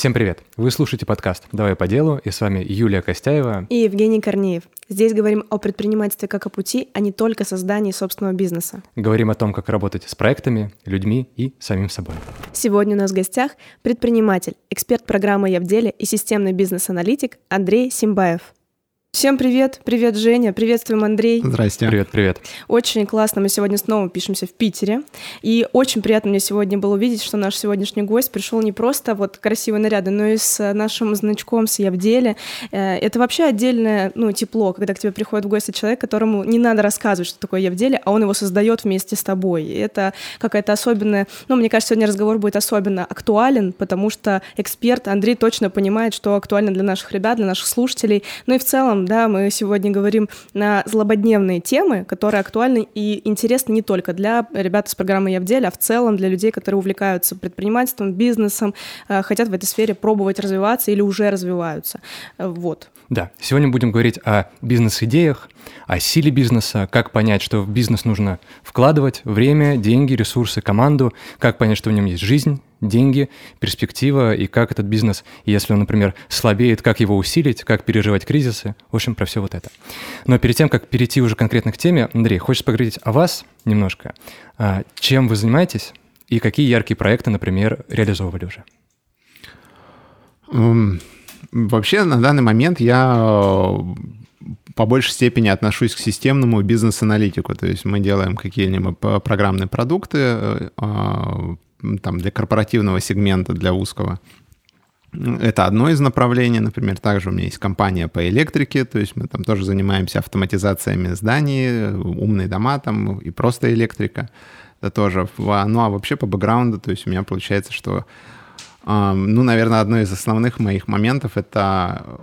Всем привет! Вы слушаете подкаст «Давай по делу» и с вами Юлия Костяева и Евгений Корнеев. Здесь говорим о предпринимательстве как о пути, а не только создании собственного бизнеса. Говорим о том, как работать с проектами, людьми и самим собой. Сегодня у нас в гостях предприниматель, эксперт программы «Я в деле» и системный бизнес-аналитик Андрей Симбаев. Всем привет! Привет, Женя! Приветствуем, Андрей! Здрасте! Привет, привет! Очень классно, мы сегодня снова пишемся в Питере, и очень приятно мне сегодня было увидеть, что наш сегодняшний гость пришел не просто вот красивый наряды, но и с нашим значком с «Я в деле». Э, это вообще отдельное, ну, тепло, когда к тебе приходит в гости человек, которому не надо рассказывать, что такое «Я в деле», а он его создает вместе с тобой. И это какая-то особенная... Ну, мне кажется, сегодня разговор будет особенно актуален, потому что эксперт Андрей точно понимает, что актуально для наших ребят, для наших слушателей, ну и в целом да, мы сегодня говорим на злободневные темы, которые актуальны и интересны не только для ребят из программы «Я в деле», а в целом для людей, которые увлекаются предпринимательством, бизнесом, э, хотят в этой сфере пробовать развиваться или уже развиваются. Э, вот. Да, сегодня будем говорить о бизнес-идеях, о силе бизнеса, как понять, что в бизнес нужно вкладывать время, деньги, ресурсы, команду, как понять, что в нем есть жизнь, деньги, перспектива и как этот бизнес, если он, например, слабеет, как его усилить, как переживать кризисы. В общем, про все вот это. Но перед тем, как перейти уже конкретно к теме, Андрей, хочешь поговорить о вас немножко? А, чем вы занимаетесь и какие яркие проекты, например, реализовывали уже? Um, вообще, на данный момент я э, по большей степени отношусь к системному бизнес-аналитику. То есть мы делаем какие-нибудь программные продукты, э, а, там, для корпоративного сегмента, для узкого. Это одно из направлений, например, также у меня есть компания по электрике, то есть мы там тоже занимаемся автоматизациями зданий, умные дома там и просто электрика. Это тоже. Ну а вообще по бэкграунду, то есть у меня получается, что, ну, наверное, одно из основных моих моментов это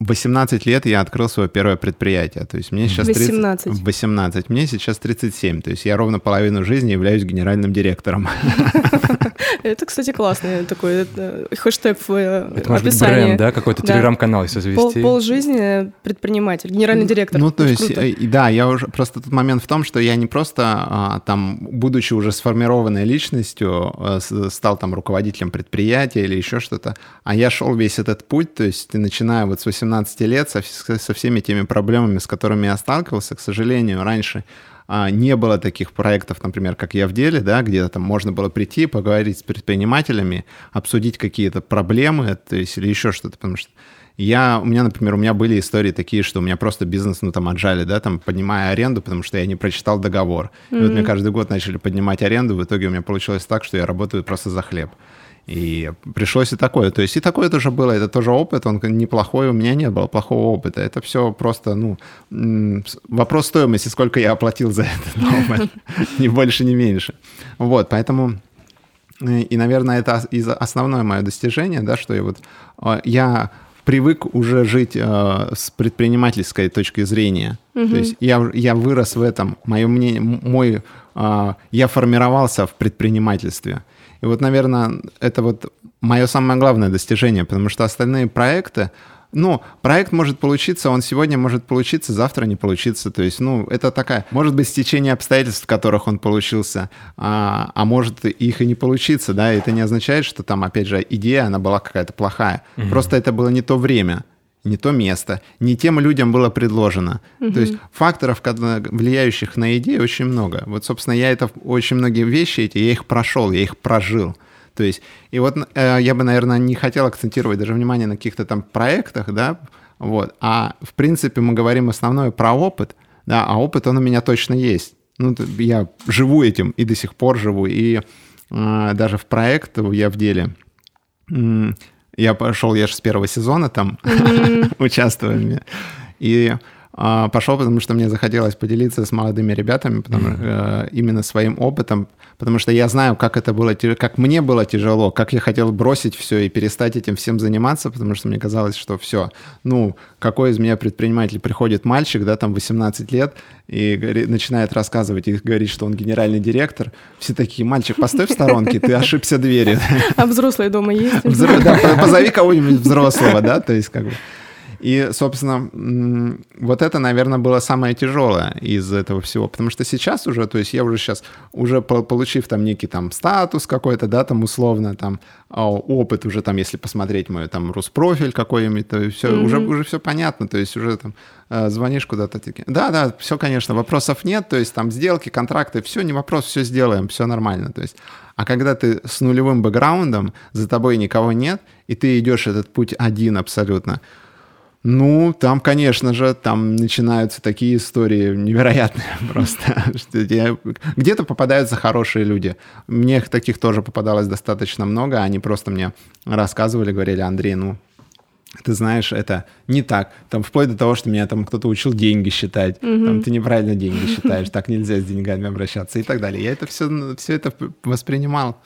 18 лет я открыл свое первое предприятие. То есть мне сейчас 18. 30, 18. Мне сейчас 37. То есть я ровно половину жизни являюсь генеральным директором. Это, кстати, классный такой хэштег в э, Это может быть бренд, да? Какой-то телеграм-канал, если завести. Пол жизни предприниматель, генеральный директор. Ну, то есть, э, да, я уже... Просто тот момент в том, что я не просто а, там, будучи уже сформированной личностью, э, стал там руководителем предприятия или еще что-то, а я шел весь этот путь, то есть начиная вот с 18 18 лет со, со всеми теми проблемами, с которыми я сталкивался, к сожалению, раньше не было таких проектов, например, как я в деле, да, где там можно было прийти, поговорить с предпринимателями, обсудить какие-то проблемы, то есть или еще что-то, потому что я, у меня, например, у меня были истории такие, что у меня просто бизнес, ну, там, отжали, да, там, поднимая аренду, потому что я не прочитал договор. Mm-hmm. И вот мне каждый год начали поднимать аренду, в итоге у меня получилось так, что я работаю просто за хлеб. И пришлось и такое. То есть и такое тоже было, это тоже опыт, он неплохой, у меня не было плохого опыта. Это все просто, ну, вопрос стоимости, сколько я оплатил за этот опыт. Ни больше, ни меньше. Вот, поэтому... Э, и, наверное, это основное мое достижение, да, что я вот... Э, я привык уже жить э, с предпринимательской точки зрения. Угу. То есть я, я вырос в этом. Мое мнение, мой, э, я формировался в предпринимательстве. И вот, наверное, это вот мое самое главное достижение, потому что остальные проекты, ну, проект может получиться, он сегодня может получиться, завтра не получиться. То есть, ну, это такая, может быть, стечение обстоятельств, в которых он получился, а, а может их и не получиться, да, и это не означает, что там, опять же, идея, она была какая-то плохая. Угу. Просто это было не то время не то место, не тем людям было предложено. Угу. То есть факторов, влияющих на идею, очень много. Вот, собственно, я это очень многие вещи эти, я их прошел, я их прожил. То есть, и вот э, я бы, наверное, не хотел акцентировать даже внимание на каких-то там проектах, да, вот, а в принципе мы говорим основное про опыт, да, а опыт он у меня точно есть. Ну, я живу этим и до сих пор живу, и э, даже в проект я в деле я пошел, я же с первого сезона там участвую. И пошел, потому что мне захотелось поделиться с молодыми ребятами, потому, mm-hmm. э, именно своим опытом, потому что я знаю, как это было, как мне было тяжело, как я хотел бросить все и перестать этим всем заниматься, потому что мне казалось, что все, ну, какой из меня предприниматель приходит мальчик, да, там 18 лет, и говорит, начинает рассказывать и говорит, что он генеральный директор, все такие, мальчик, постой в сторонке, ты ошибся дверью. А взрослые дома есть? Да, позови кого-нибудь взрослого, да, то есть как бы... И, собственно, вот это, наверное, было самое тяжелое из этого всего, потому что сейчас уже, то есть я уже сейчас, уже получив там некий там статус какой-то, да, там условно, там а, опыт уже там, если посмотреть мой там Руспрофиль какой-нибудь, то все, mm-hmm. уже, уже все понятно, то есть уже там э, звонишь куда-то, да, да, все, конечно, вопросов нет, то есть там сделки, контракты, все, не вопрос, все сделаем, все нормально, то есть а когда ты с нулевым бэкграундом, за тобой никого нет, и ты идешь этот путь один абсолютно, ну, там, конечно же, там начинаются такие истории невероятные просто. Где-то попадаются хорошие люди. Мне таких тоже попадалось достаточно много. Они просто мне рассказывали, говорили, Андрей, ну, ты знаешь, это не так. Там вплоть до того, что меня там кто-то учил деньги считать. Mm-hmm. Там ты неправильно деньги считаешь, так нельзя с деньгами обращаться и так далее. Я это все, все это воспринимал.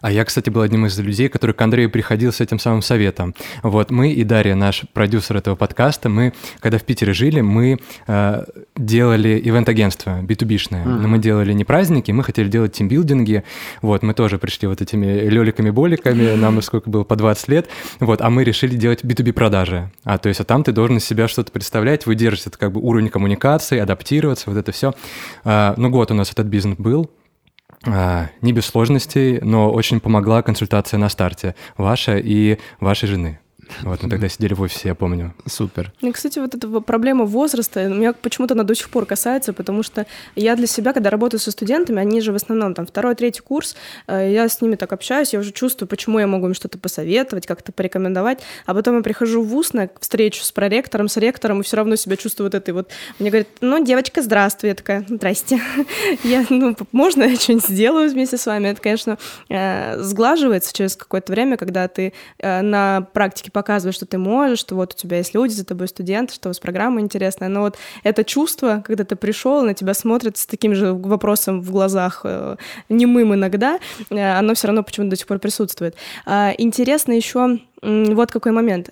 А я, кстати, был одним из людей, который к Андрею приходил с этим самым советом. Вот мы и Дарья, наш продюсер этого подкаста, мы, когда в Питере жили, мы э, делали ивент-агентство B2B-шное. Uh-huh. Но мы делали не праздники, мы хотели делать тимбилдинги. Вот, мы тоже пришли вот этими леликами-боликами, нам сколько было, по 20 лет. Вот, а мы решили делать B2B-продажи. А то есть, а там ты должен из себя что-то представлять, выдерживать это как бы уровень коммуникации, адаптироваться, вот это все. А, ну, год у нас этот бизнес был, не без сложностей, но очень помогла консультация на старте ваша и вашей жены. Вот мы тогда сидели в офисе, я помню. Супер. И, кстати, вот эта проблема возраста меня почему-то она до сих пор касается, потому что я для себя, когда работаю со студентами, они же в основном там второй, третий курс, э, я с ними так общаюсь, я уже чувствую, почему я могу им что-то посоветовать, как-то порекомендовать, а потом я прихожу в ВУЗ на встречу с проректором, с ректором, и все равно себя чувствую вот этой вот... Мне говорят, ну, девочка, здравствуй. Я такая, здрасте. Я, ну, можно я что-нибудь сделаю вместе с вами? Это, конечно, э, сглаживается через какое-то время, когда ты э, на практике показываешь, что ты можешь, что вот у тебя есть люди за тобой, студенты, что у вас программа интересная. Но вот это чувство, когда ты пришел, на тебя смотрят с таким же вопросом в глазах, э, немым иногда, э, оно все равно почему-то до сих пор присутствует. Э, интересно еще вот какой момент.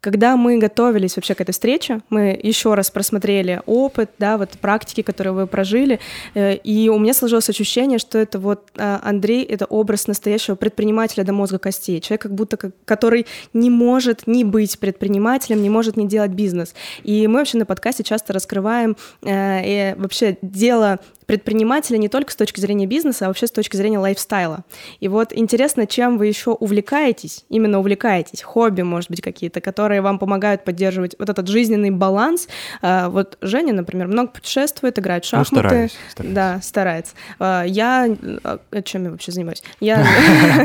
Когда мы готовились вообще к этой встрече, мы еще раз просмотрели опыт, да, вот практики, которые вы прожили, э, и у меня сложилось ощущение, что это вот э, Андрей — это образ настоящего предпринимателя до мозга костей, человек, как будто который не может не быть предпринимателем, не может не делать бизнес. И мы вообще на подкасте часто раскрываем э, вообще дело предпринимателя не только с точки зрения бизнеса, а вообще с точки зрения лайфстайла. И вот интересно, чем вы еще увлекаетесь, именно увлекаетесь, хобби, может быть, какие-то, которые вам помогают поддерживать вот этот жизненный баланс. А, вот Женя, например, много путешествует, играет в ну, шахматы. Ну, стараюсь, стараюсь. Да, старается. А, я... А, чем я вообще занимаюсь? Я,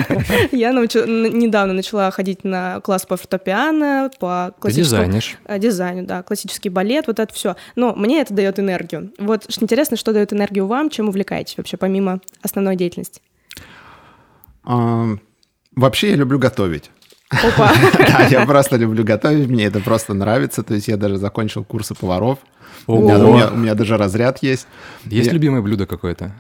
я недавно начала ходить на класс по фортепиано, по классическому... Дизайнер. да, классический балет, вот это все. Но мне это дает энергию. Вот интересно, что дает энергию энергию вам? Чем увлекаетесь вообще, помимо основной деятельности? А, вообще я люблю готовить. Опа. да, я просто люблю готовить, мне это просто нравится. То есть я даже закончил курсы поваров. У меня, у, меня, у меня даже разряд есть. Есть я... любимое блюдо какое-то?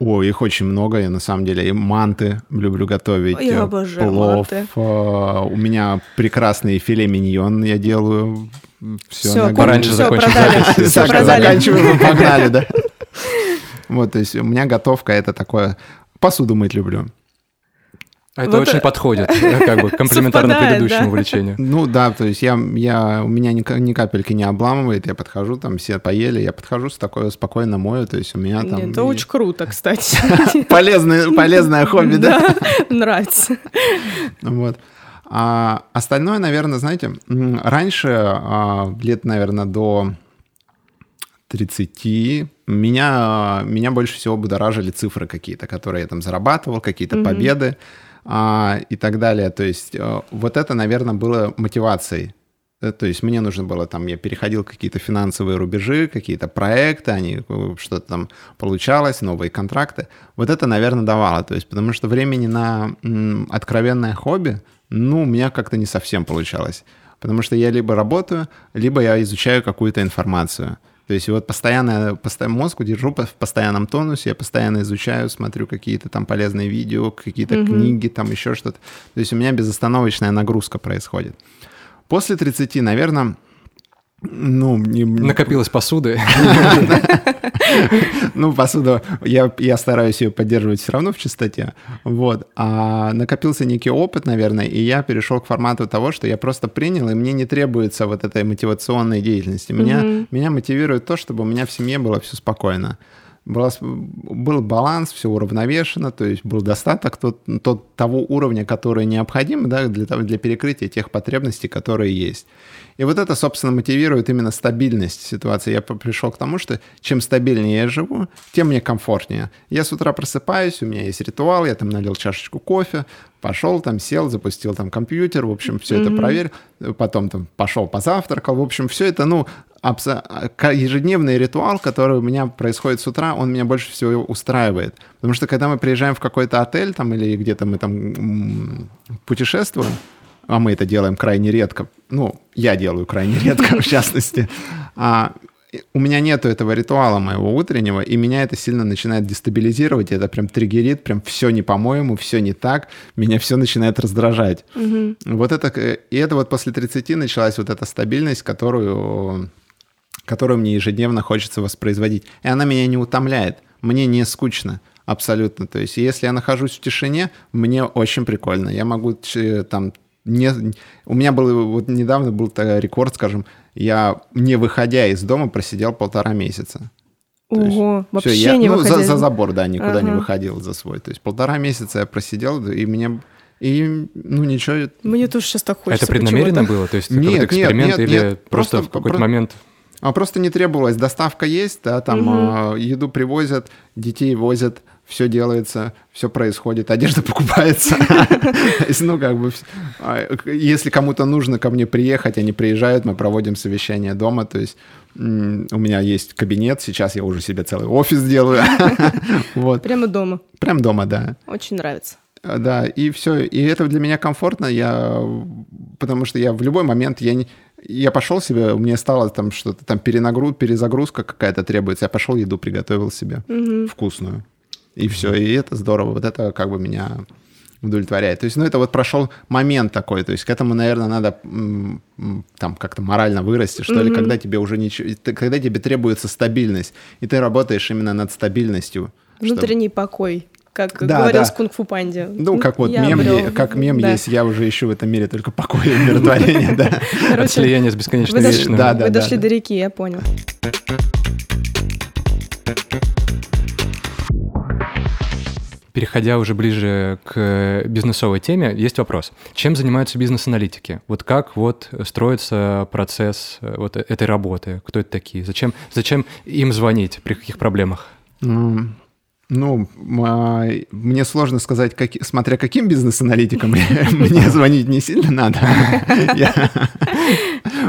О, их очень много, я на самом деле и манты люблю готовить. Я обожаю плов. манты. А, у меня прекрасный филе миньон я делаю. Все, все пораньше все, закончим. Продали. Все, продали. Заканчиваем, погнали, да. Вот, то есть у меня готовка это такое... Посуду мыть люблю. А это вот очень подходит, э, как бы комплементарно предыдущему да. увлечению. Ну да, то есть я, я, у меня ни, ни капельки не обламывает, я подхожу, там все поели, я подхожу с такой спокойно мою, то есть у меня там... Это и... очень круто, кстати. Полезное, полезное хобби, да? Нравится. Вот. А остальное, наверное, знаете, раньше, а, лет, наверное, до 30 меня, меня больше всего будоражили цифры какие-то, которые я там зарабатывал, какие-то mm-hmm. победы а, и так далее. То есть э, вот это, наверное, было мотивацией. Э, то есть мне нужно было там, я переходил какие-то финансовые рубежи, какие-то проекты, они э, что-то там получалось, новые контракты. Вот это, наверное, давало. То есть потому что времени на м, откровенное хобби, ну, у меня как-то не совсем получалось. Потому что я либо работаю, либо я изучаю какую-то информацию. То есть вот постоянно, постоянно мозг держу в постоянном тонусе, я постоянно изучаю, смотрю какие-то там полезные видео, какие-то mm-hmm. книги, там еще что-то. То есть у меня безостановочная нагрузка происходит. После 30, наверное, ну, не... Накопилась посуды. Ну, посуду, я, я стараюсь ее поддерживать все равно в чистоте, вот. А накопился некий опыт, наверное, и я перешел к формату того, что я просто принял, и мне не требуется вот этой мотивационной деятельности. Меня, mm-hmm. меня мотивирует то, чтобы у меня в семье было все спокойно было, был баланс, все уравновешено, то есть был достаток тот, тот, того уровня, который необходим да, для, для перекрытия тех потребностей, которые есть. И вот это, собственно, мотивирует именно стабильность ситуации. Я пришел к тому, что чем стабильнее я живу, тем мне комфортнее. Я с утра просыпаюсь, у меня есть ритуал, я там налил чашечку кофе, пошел там, сел, запустил там компьютер, в общем, все mm-hmm. это проверил, потом там пошел позавтракал, в общем, все это, ну, ежедневный ритуал, который у меня происходит с утра, он меня больше всего устраивает. Потому что когда мы приезжаем в какой-то отель там или где-то мы там путешествуем, а мы это делаем крайне редко, ну, я делаю крайне редко, в частности, а, у меня нету этого ритуала моего утреннего, и меня это сильно начинает дестабилизировать, это прям триггерит, прям все не по-моему, все не так, меня все начинает раздражать. Угу. Вот это, и это вот после 30 началась вот эта стабильность, которую которую мне ежедневно хочется воспроизводить. И она меня не утомляет, мне не скучно абсолютно. То есть если я нахожусь в тишине, мне очень прикольно. Я могу там не... У меня был вот недавно был рекорд, скажем, я не выходя из дома просидел полтора месяца. Ого, есть, вообще все, я, не ну, выходил. За, за забор, да, никуда ага. не выходил за свой. То есть полтора месяца я просидел, и мне и, ну, ничего... Мне тоже сейчас так хочется. Это преднамеренно было? То есть нет, эксперимент нет, нет, или нет, просто, просто в какой-то про... момент а просто не требовалось. Доставка есть, да, там угу. еду привозят, детей возят, все делается, все происходит, одежда покупается. Ну, как бы, а, если кому-то нужно ко мне приехать, они приезжают, мы проводим совещание дома, то есть у меня есть кабинет, сейчас я уже себе целый офис делаю. вот. Прямо дома. Прямо дома, да. Очень нравится. Да, и все. И это для меня комфортно, я, потому что я в любой момент, я не, я пошел себе, мне стало там что-то, там перенагруз, перезагрузка какая-то требуется, я пошел еду приготовил себе угу. вкусную. И все, и это здорово. Вот это как бы меня удовлетворяет. То есть, ну, это вот прошел момент такой, то есть к этому, наверное, надо там как-то морально вырасти, что mm-hmm. ли, когда тебе уже ничего, когда тебе требуется стабильность, и ты работаешь именно над стабильностью. Внутренний чтобы... покой как да, говорил да. с Кунг-фу Панди. Ну, как вот я мем, обрел... как мем да. есть, я уже ищу в этом мире только покой и умиротворение, да. От слияния с бесконечным вечным. Да, да, Вы дошли до реки, я понял. Переходя уже ближе к бизнесовой теме, есть вопрос. Чем занимаются бизнес-аналитики? Вот как вот строится процесс э, вот этой работы? Кто это такие? Зачем, зачем им звонить при каких проблемах? Ну, а, мне сложно сказать, как, смотря каким бизнес-аналитикам мне звонить не сильно надо.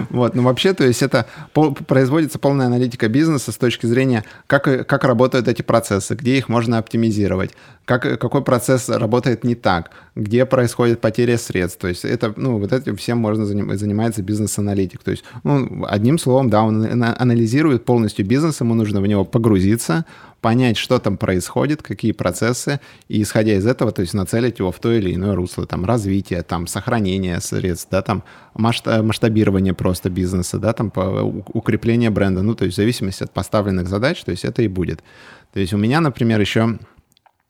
Вот, но вообще, то есть это производится полная аналитика бизнеса с точки зрения, как, как работают эти процессы, где их можно оптимизировать, как, какой процесс работает не так, где происходит потеря средств. То есть это, ну, вот этим всем можно заниматься бизнес-аналитик. То есть, ну, одним словом, да, он анализирует полностью бизнес, ему нужно в него погрузиться, понять, что там происходит, какие процессы, и исходя из этого, то есть нацелить его в то или иное русло, там, развитие, там, сохранение средств, да, там, масштабирование просто бизнеса, да, там, укрепление бренда, ну, то есть в зависимости от поставленных задач, то есть это и будет. То есть у меня, например, еще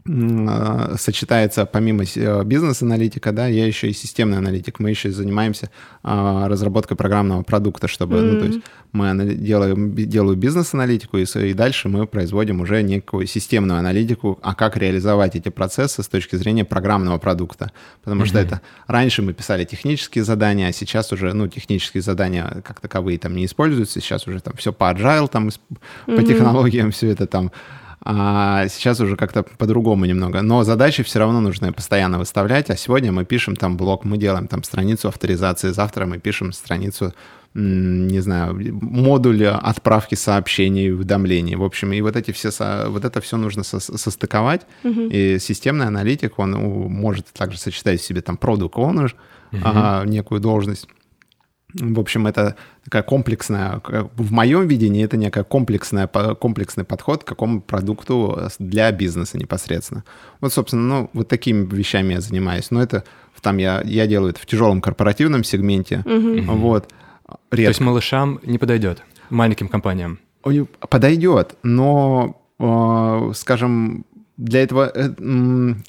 сочетается помимо э, бизнес-аналитика, да, я еще и системный аналитик. Мы еще занимаемся а, разработкой программного продукта, чтобы, mm-hmm. ну, то есть мы делаем, делаю бизнес-аналитику, и, и дальше мы производим уже некую системную аналитику, а как реализовать эти процессы с точки зрения программного продукта. Потому mm-hmm. что это раньше мы писали технические задания, а сейчас уже, ну, технические задания как таковые там не используются, сейчас уже там все по agile, там, mm-hmm. по технологиям все это там а сейчас уже как-то по-другому немного. Но задачи все равно нужно постоянно выставлять. А сегодня мы пишем там блок, мы делаем там страницу авторизации. Завтра мы пишем страницу, не знаю, модуль отправки сообщений, уведомлений. В общем, и вот эти все, вот это все нужно со состыковать. Угу. И системный аналитик, он может также сочетать в себе там product owner, угу. а, некую должность в общем, это такая комплексная, в моем видении это некая комплексная, комплексный подход к какому продукту для бизнеса непосредственно. Вот, собственно, ну, вот такими вещами я занимаюсь. Но это там я, я делаю это в тяжелом корпоративном сегменте. Угу. Вот. Редко. То есть малышам не подойдет, маленьким компаниям? Подойдет, но, э, скажем, для этого э,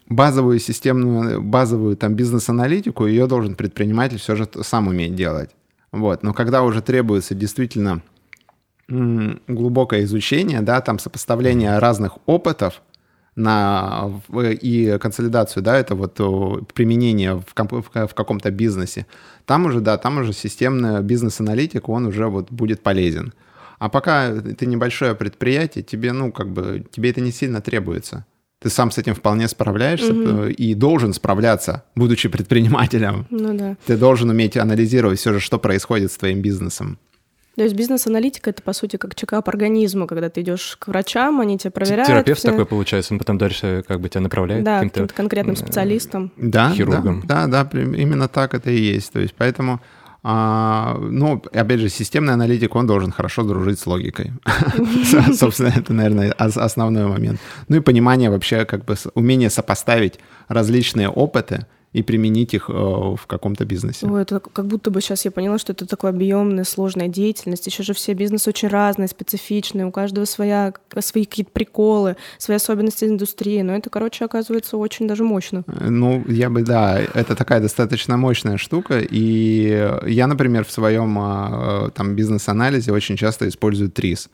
базовую системную, базовую там бизнес-аналитику ее должен предприниматель все же сам уметь делать. Вот. Но когда уже требуется действительно глубокое изучение, да, там сопоставление разных опытов на, и консолидацию, да, это вот применение в, в каком-то бизнесе, там уже, да, там уже системный бизнес-аналитик, он уже вот будет полезен. А пока ты небольшое предприятие, тебе, ну, как бы, тебе это не сильно требуется. Ты сам с этим вполне справляешься угу. и должен справляться, будучи предпринимателем. Ну да. Ты должен уметь анализировать все же, что происходит с твоим бизнесом. То есть бизнес-аналитика это по сути как чекап организма, когда ты идешь к врачам, они тебя проверяют. Терапевт все. такой получается, он потом дальше как бы тебя направляет да, каким-то, каким конкретным специалистом, да, хирургом. Да, да, да, именно так это и есть. То есть поэтому а, ну, опять же, системный аналитик, он должен хорошо дружить с логикой. Собственно, это, наверное, основной момент. Ну и понимание вообще, как бы умение сопоставить различные опыты, и применить их э, в каком-то бизнесе. Ой, это как будто бы сейчас я поняла, что это такая объемная, сложная деятельность. Еще же все бизнесы очень разные, специфичные, у каждого своя, свои какие-то приколы, свои особенности индустрии. Но это, короче, оказывается очень даже мощно. Э, ну, я бы, да, это такая достаточно мощная штука. И я, например, в своем а, там бизнес-анализе очень часто использую ТРИС.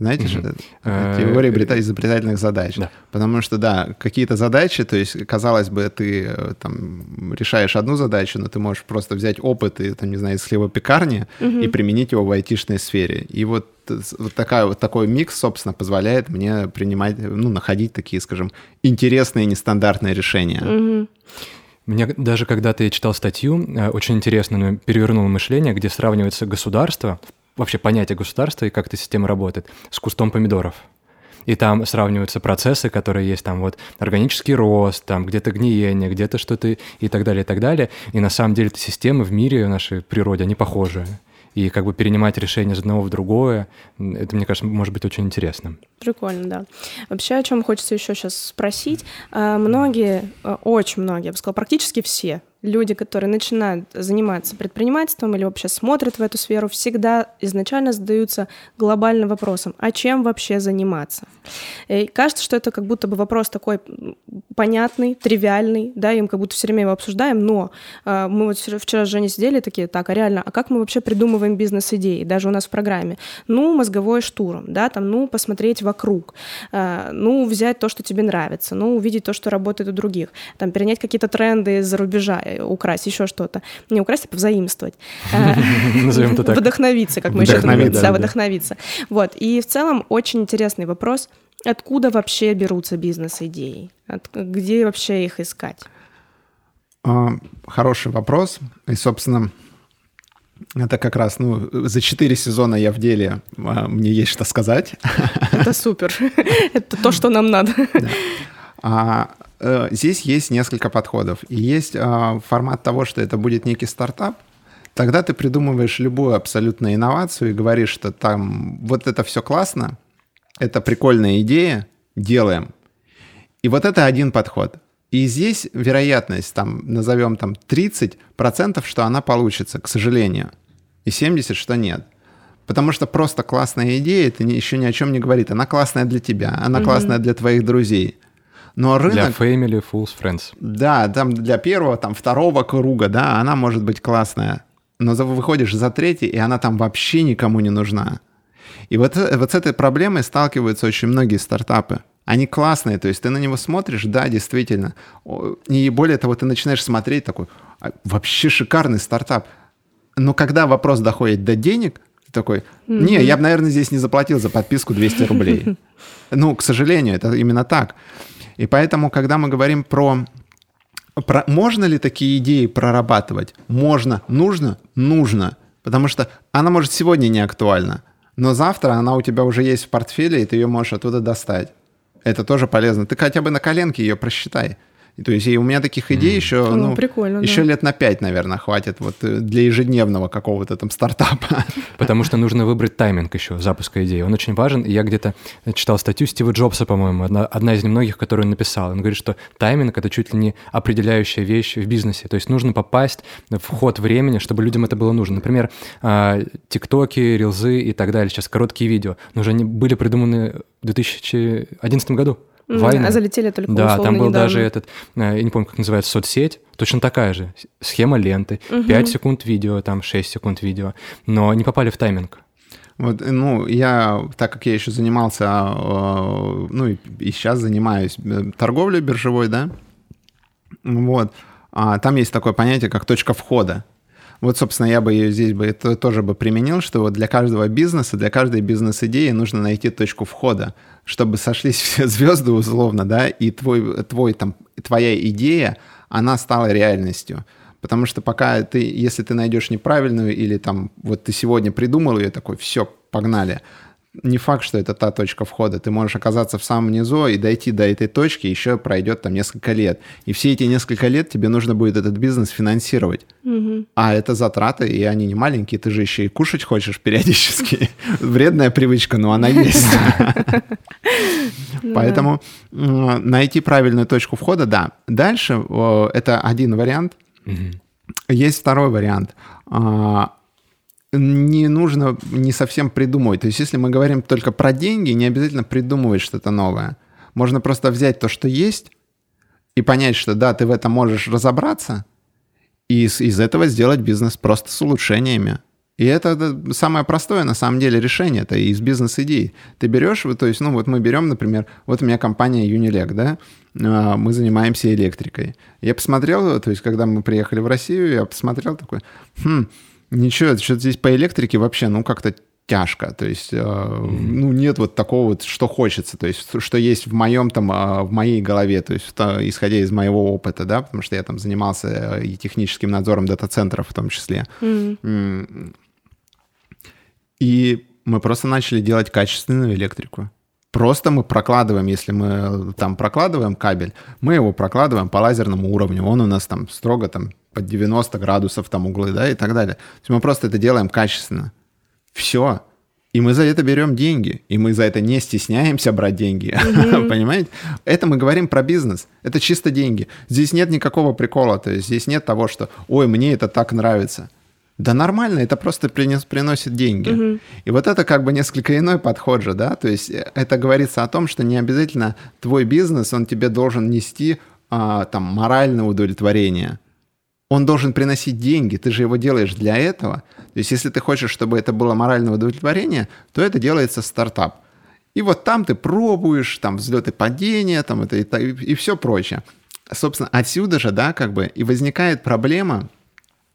Знаете mm-hmm. же, э, теория изобретательных задач. Да. Потому что, да, какие-то задачи, то есть, казалось бы, ты э, там решаешь одну задачу, но ты можешь просто взять опыт, и, там, не знаю, из хлебопекарни mm-hmm. и применить его в айтишной сфере. И вот, э, вот, такая, вот такой микс, собственно, позволяет мне принимать, ну, находить такие, скажем, интересные, нестандартные решения. Mm-hmm. Мне даже когда-то я читал статью, очень интересно, перевернул мышление, где сравнивается государство вообще понятие государства и как эта система работает с кустом помидоров. И там сравниваются процессы, которые есть там вот органический рост, там где-то гниение, где-то что-то и так далее, и так далее. И на самом деле эти системы в мире, в нашей природе, они похожи. И как бы перенимать решение из одного в другое, это, мне кажется, может быть очень интересным. Прикольно, да. Вообще, о чем хочется еще сейчас спросить. А, многие, а, очень многие, я бы сказала, практически все люди, которые начинают заниматься предпринимательством или вообще смотрят в эту сферу, всегда изначально задаются глобальным вопросом, а чем вообще заниматься? И кажется, что это как будто бы вопрос такой понятный, тривиальный, да, им как будто все время его обсуждаем, но э, мы вот вчера с Женей сидели такие, так, а реально, а как мы вообще придумываем бизнес-идеи, даже у нас в программе? Ну, мозговой штурм, да, там, ну, посмотреть вокруг, э, ну, взять то, что тебе нравится, ну, увидеть то, что работает у других, там, перенять какие-то тренды из-за рубежа, украсть, еще что-то. Не украсть, а повзаимствовать. Назовем это так. Вдохновиться, как мы еще говорим. Да, вдохновиться. Вот. И в целом очень интересный вопрос. Откуда вообще берутся бизнес-идеи? Где вообще их искать? А, хороший вопрос. И, собственно, это как раз, ну, за четыре сезона я в деле, а, мне есть что сказать. Это супер. Это то, что нам надо. А, э, здесь есть несколько подходов. И есть а, формат того, что это будет некий стартап, тогда ты придумываешь любую абсолютно инновацию и говоришь, что там вот это все классно, это прикольная идея, делаем. И вот это один подход. И здесь вероятность, там, назовем там 30%, что она получится, к сожалению, и 70%, что нет. Потому что просто классная идея, это еще ни о чем не говорит. Она классная для тебя, она mm-hmm. классная для твоих друзей. Но рынок... Для family, fools, friends. Да, там для первого, там второго круга, да, она может быть классная. Но выходишь за третий, и она там вообще никому не нужна. И вот, э, вот с этой проблемой сталкиваются очень многие стартапы. Они классные, то есть ты на него смотришь, да, действительно. И более того, ты начинаешь смотреть такой, «А, вообще шикарный стартап. Но когда вопрос доходит до денег, ты такой, не, я бы, наверное, здесь не заплатил за подписку 200 рублей. Ну, к сожалению, это именно так. И поэтому, когда мы говорим про про, можно ли такие идеи прорабатывать? Можно. Нужно? Нужно. Потому что она может сегодня не актуальна, но завтра она у тебя уже есть в портфеле, и ты ее можешь оттуда достать. Это тоже полезно. Ты хотя бы на коленке ее просчитай. И, то есть и у меня таких идей еще, Ну, ну, прикольно, еще да. лет на пять, наверное, хватит вот э, для ежедневного какого-то там стартапа. Потому что нужно выбрать тайминг еще запуска идеи. Он очень важен. И я где-то читал статью Стива Джобса, по-моему, одна, одна из немногих, которую он написал. Он говорит, что тайминг — это чуть ли не определяющая вещь в бизнесе. То есть нужно попасть в ход времени, чтобы людям это было нужно. Например, а, тиктоки, рилзы и так далее, сейчас короткие видео, но уже они были придуманы в 2011 году. М, Вайны. А залетели только Да, там был недавно. даже этот, э, я не помню, как называется, соцсеть, точно такая же, схема ленты, 5 секунд видео, там 6 секунд видео, но не попали в тайминг. Вот, э, ну, я, так как я еще занимался, э, ну, и, и сейчас занимаюсь э, торговлей биржевой, да, вот, а, там есть такое понятие, как точка входа. Вот, собственно, я бы ее здесь бы это тоже бы применил, что вот для каждого бизнеса, для каждой бизнес-идеи нужно найти точку входа, чтобы сошлись все звезды условно, да, и твой, твой, там, твоя идея, она стала реальностью. Потому что пока ты, если ты найдешь неправильную или там вот ты сегодня придумал ее такой, все, погнали, не факт, что это та точка входа. Ты можешь оказаться в самом низу и дойти до этой точки, еще пройдет там несколько лет. И все эти несколько лет тебе нужно будет этот бизнес финансировать. А это затраты, и они не маленькие. Ты же еще и кушать хочешь периодически. Вредная привычка, но она есть. Поэтому м, найти правильную точку входа, да. Дальше это один вариант. Есть второй вариант. Не нужно не совсем придумывать. То есть, если мы говорим только про деньги, не обязательно придумывать что-то новое. Можно просто взять то, что есть, и понять, что да, ты в этом можешь разобраться, и из, из этого сделать бизнес просто с улучшениями. И это самое простое, на самом деле, решение. Это из бизнес-идей. Ты берешь, то есть, ну, вот мы берем, например, вот у меня компания Unilec, да, а, мы занимаемся электрикой. Я посмотрел, то есть, когда мы приехали в Россию, я посмотрел такой, хм, ничего, что-то здесь по электрике вообще, ну, как-то тяжко, то есть, э, ну, нет вот такого вот, что хочется, то есть, что есть в моем там, э, в моей голове, то есть, то, исходя из моего опыта, да, потому что я там занимался э, и техническим надзором дата-центров в том числе. М, И мы просто начали делать качественную электрику. Просто мы прокладываем, если мы там прокладываем кабель, мы его прокладываем по лазерному уровню. Он у нас там строго там под 90 градусов там углы, да, и так далее. То есть мы просто это делаем качественно. Все. И мы за это берем деньги. И мы за это не стесняемся брать деньги. Понимаете? Это мы говорим про бизнес. Это чисто деньги. Здесь нет никакого прикола. То есть здесь нет того, что «Ой, мне это так нравится». Да нормально, это просто принес, приносит деньги. И вот это как бы несколько иной подход же, да, то есть э, это говорится о том, что не обязательно твой бизнес, он тебе должен нести а, там моральное удовлетворение. Он должен приносить деньги, ты же его делаешь для этого. То есть если ты хочешь, чтобы это было моральное удовлетворение, то это делается стартап. И вот там ты пробуешь, там взлеты падения, там это и, и все прочее. Собственно, отсюда же, да, как бы и возникает проблема,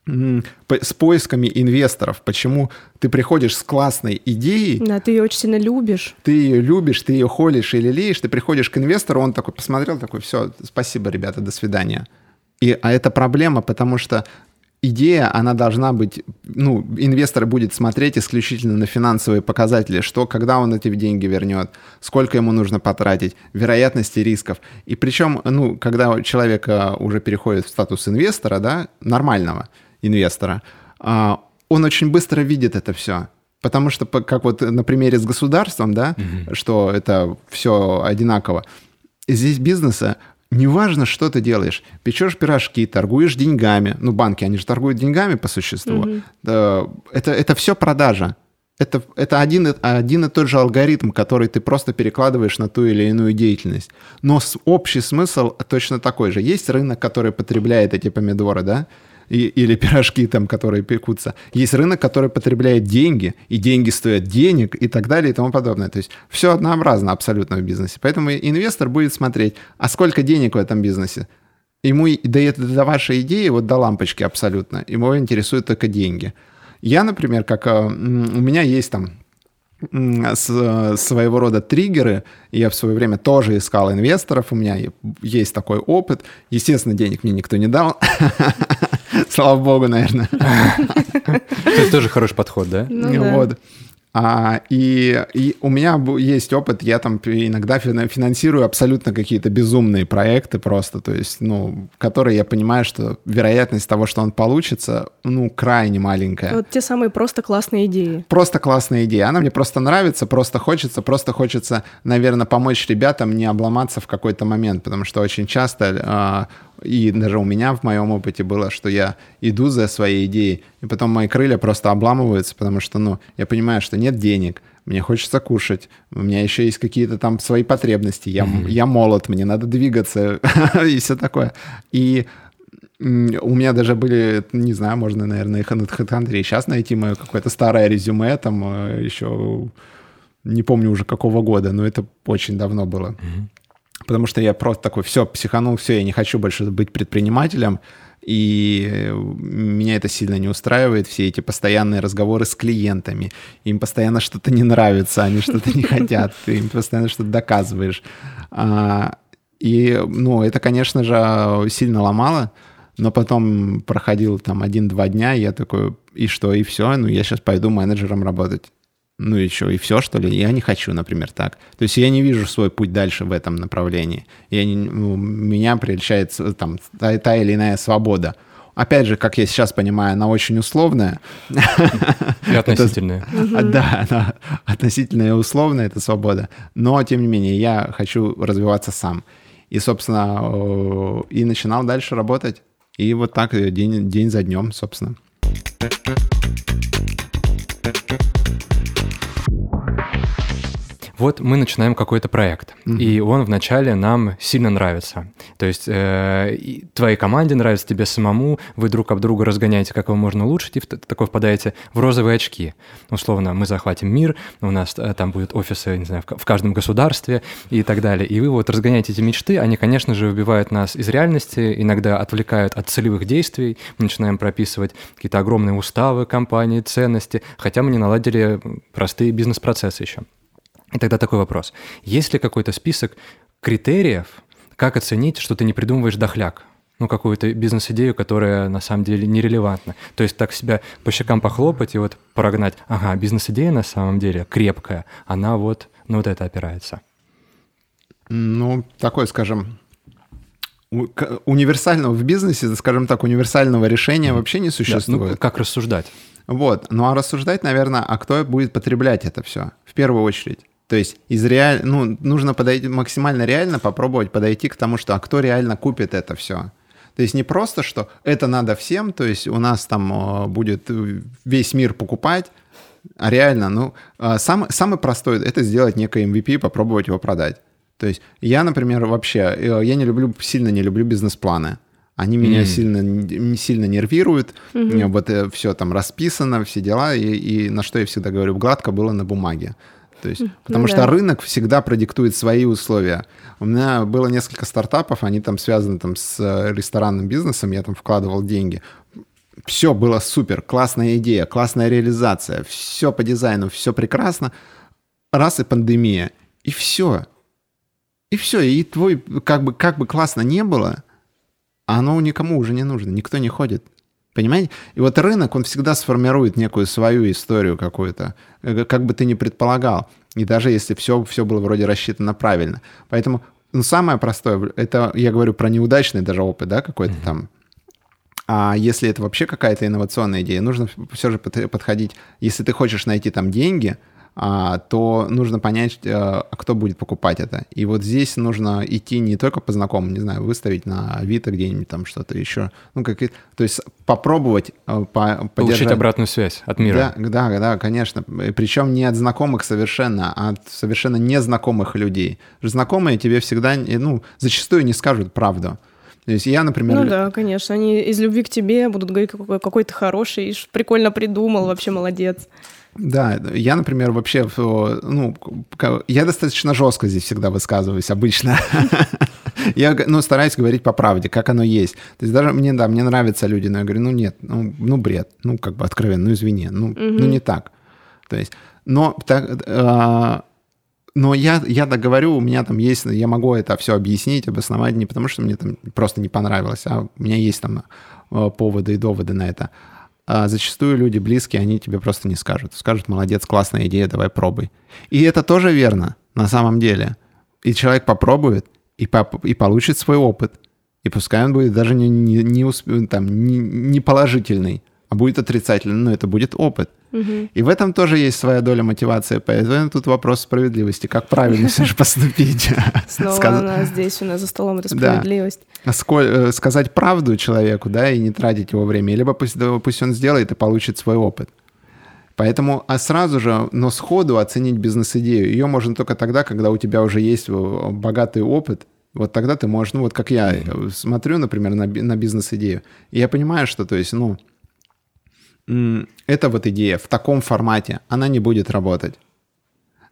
с поисками инвесторов. Почему ты приходишь с классной идеей, Да, ты ее очень сильно любишь. ты ее любишь, ты ее холишь или леешь, ты приходишь к инвестору, он такой посмотрел, такой, все, спасибо, ребята, до свидания. И, а это проблема, потому что идея, она должна быть, ну, инвестор будет смотреть исключительно на финансовые показатели, что, когда он эти деньги вернет, сколько ему нужно потратить, вероятности рисков. И причем, ну, когда человек а, уже переходит в статус инвестора, да, нормального инвестора, а, он очень быстро видит это все. Потому что, как вот на примере с государством, да, что это все одинаково. Здесь бизнеса неважно, что ты делаешь. Печешь пирожки, торгуешь деньгами. Ну, банки, они же торгуют деньгами по существу. Да, Это, это все продажа. Это, это один, один и тот же алгоритм, который ты просто перекладываешь на ту или иную деятельность. Но общий смысл точно такой же. Есть рынок, который потребляет эти помидоры, да? И- или пирожки там, которые пекутся. Есть рынок, который потребляет деньги, и деньги стоят денег, и так далее, и тому подобное. То есть все однообразно абсолютно в бизнесе. Поэтому инвестор будет смотреть, а сколько денег в этом бизнесе? Ему до, этой- до вашей идеи, вот до лампочки абсолютно, ему интересуют только деньги. Я, например, как э, у меня есть там с- своего рода триггеры. Я в свое время тоже искал инвесторов, у меня есть такой опыт. Естественно, денег мне никто не дал. Слава богу, наверное. Это тоже хороший подход, да? Ну да. Вот. А, и, и у меня есть опыт, я там иногда финансирую абсолютно какие-то безумные проекты просто, то есть, ну, которые я понимаю, что вероятность того, что он получится, ну, крайне маленькая. Вот те самые просто классные идеи. Просто классная идея. Она мне просто нравится, просто хочется, просто хочется, наверное, помочь ребятам не обломаться в какой-то момент, потому что очень часто а, и даже у меня в моем опыте было, что я иду за своей идеей, и потом мои крылья просто обламываются, потому что, ну, я понимаю, что нет денег, мне хочется кушать, у меня еще есть какие-то там свои потребности, я, mm-hmm. я молод, мне надо двигаться и все такое. И у меня даже были, не знаю, можно, наверное, их на HeadHunter сейчас найти, мое какое-то старое резюме, там э, еще не помню уже какого года, но это очень давно было. Mm-hmm потому что я просто такой, все, психанул, все, я не хочу больше быть предпринимателем, и меня это сильно не устраивает, все эти постоянные разговоры с клиентами. Им постоянно что-то не нравится, они что-то не хотят, ты им постоянно что-то доказываешь. А, и, ну, это, конечно же, сильно ломало, но потом проходил там один-два дня, и я такой, и что, и все, ну, я сейчас пойду менеджером работать ну и что, и все, что ли? Я не хочу, например, так. То есть я не вижу свой путь дальше в этом направлении. Я не, ну, меня прельщает там та, та или иная свобода. Опять же, как я сейчас понимаю, она очень условная. И относительная. Да, относительная и условная это свобода. Но, тем не менее, я хочу развиваться сам. И, собственно, и начинал дальше работать. И вот так день, день за днем, собственно. Вот мы начинаем какой-то проект, угу. и он вначале нам сильно нравится. То есть э, твоей команде нравится, тебе самому, вы друг об друга разгоняете, как его можно улучшить, и в, такой впадаете в розовые очки. Условно, мы захватим мир, у нас э, там будут офисы, не знаю, в, в каждом государстве и так далее. И вы вот разгоняете эти мечты, они, конечно же, выбивают нас из реальности, иногда отвлекают от целевых действий, мы начинаем прописывать какие-то огромные уставы компании, ценности, хотя мы не наладили простые бизнес-процессы еще. И тогда такой вопрос. Есть ли какой-то список критериев, как оценить, что ты не придумываешь дохляк? Ну, какую-то бизнес-идею, которая на самом деле нерелевантна. То есть так себя по щекам похлопать и вот прогнать. Ага, бизнес-идея на самом деле крепкая, она вот, ну, вот это опирается. Ну, такой, скажем, универсального в бизнесе, скажем так, универсального решения вообще не существует. Да, ну, как рассуждать? Вот. Ну, а рассуждать, наверное, а кто будет потреблять это все? В первую очередь. То есть из реаль... ну, нужно подойти максимально реально попробовать подойти к тому, что а кто реально купит это все. То есть не просто, что это надо всем, то есть у нас там э, будет весь мир покупать, а реально, ну, э, самый, самый простой — это сделать некое MVP, попробовать его продать. То есть я, например, вообще, э, я не люблю, сильно не люблю бизнес-планы. Они меня mm. сильно, сильно нервируют. Mm-hmm. Вот все там расписано, все дела. И, и на что я всегда говорю, гладко было на бумаге. То есть, потому ну, что да. рынок всегда продиктует свои условия. У меня было несколько стартапов, они там связаны там, с э, ресторанным бизнесом, я там вкладывал деньги. Все было супер, классная идея, классная реализация, все по дизайну, все прекрасно. Раз и пандемия, и все. И все, и твой, как бы, как бы классно не было, оно никому уже не нужно, никто не ходит. Понимаете? И вот рынок, он всегда сформирует некую свою историю какую-то, э, как бы ты ни предполагал. И даже если все, все было вроде рассчитано правильно. Поэтому ну, самое простое, это я говорю про неудачный даже опыт, да, какой-то mm-hmm. там. А если это вообще какая-то инновационная идея, нужно все же подходить. Если ты хочешь найти там деньги, то нужно понять, э, а кто будет покупать это. И вот здесь нужно идти не только по знакомым, не знаю, выставить на Авито где-нибудь там что-то еще. Ну, как, то есть попробовать э, по, Получить обратную связь от мира. Да, да, да, конечно. Причем не от знакомых совершенно, а от совершенно незнакомых людей. Знакомые тебе всегда, ну, зачастую не скажут правду. То есть я, например... Ну да, конечно. Они из любви к тебе будут говорить, какой, какой ты хороший, прикольно придумал, вообще молодец. Да, я, например, вообще, ну, я достаточно жестко здесь всегда высказываюсь обычно. Я, ну, стараюсь говорить по правде, как оно есть. То есть даже мне, да, мне нравятся люди, но я говорю, ну, нет, ну, ну бред, ну, как бы откровенно, ну, извини, ну, угу. ну не так. То есть, но так, э, но я, я так говорю, у меня там есть, я могу это все объяснить, обосновать не потому, что мне там просто не понравилось, а у меня есть там э, поводы и доводы на это. А зачастую люди близкие, они тебе просто не скажут. Скажут, молодец, классная идея, давай пробуй. И это тоже верно на самом деле. И человек попробует и, поп- и получит свой опыт. И пускай он будет даже не, не, не, усп- там, не, не положительный, а будет отрицательный, но это будет опыт. И в этом тоже есть своя доля мотивации, поэтому тут вопрос справедливости, как правильно все же поступить. Снова Сказ- она здесь у нас за столом, это Да. справедливость. сколь- э, сказать правду человеку, да, и не тратить его время, либо пусть, пусть он сделает и получит свой опыт. Поэтому, а сразу же, но сходу оценить бизнес-идею, ее можно только тогда, когда у тебя уже есть э, богатый опыт, вот тогда ты можешь, ну вот как я э, смотрю, например, на, на бизнес-идею, и я понимаю, что, то есть, ну, эта вот идея в таком формате, она не будет работать.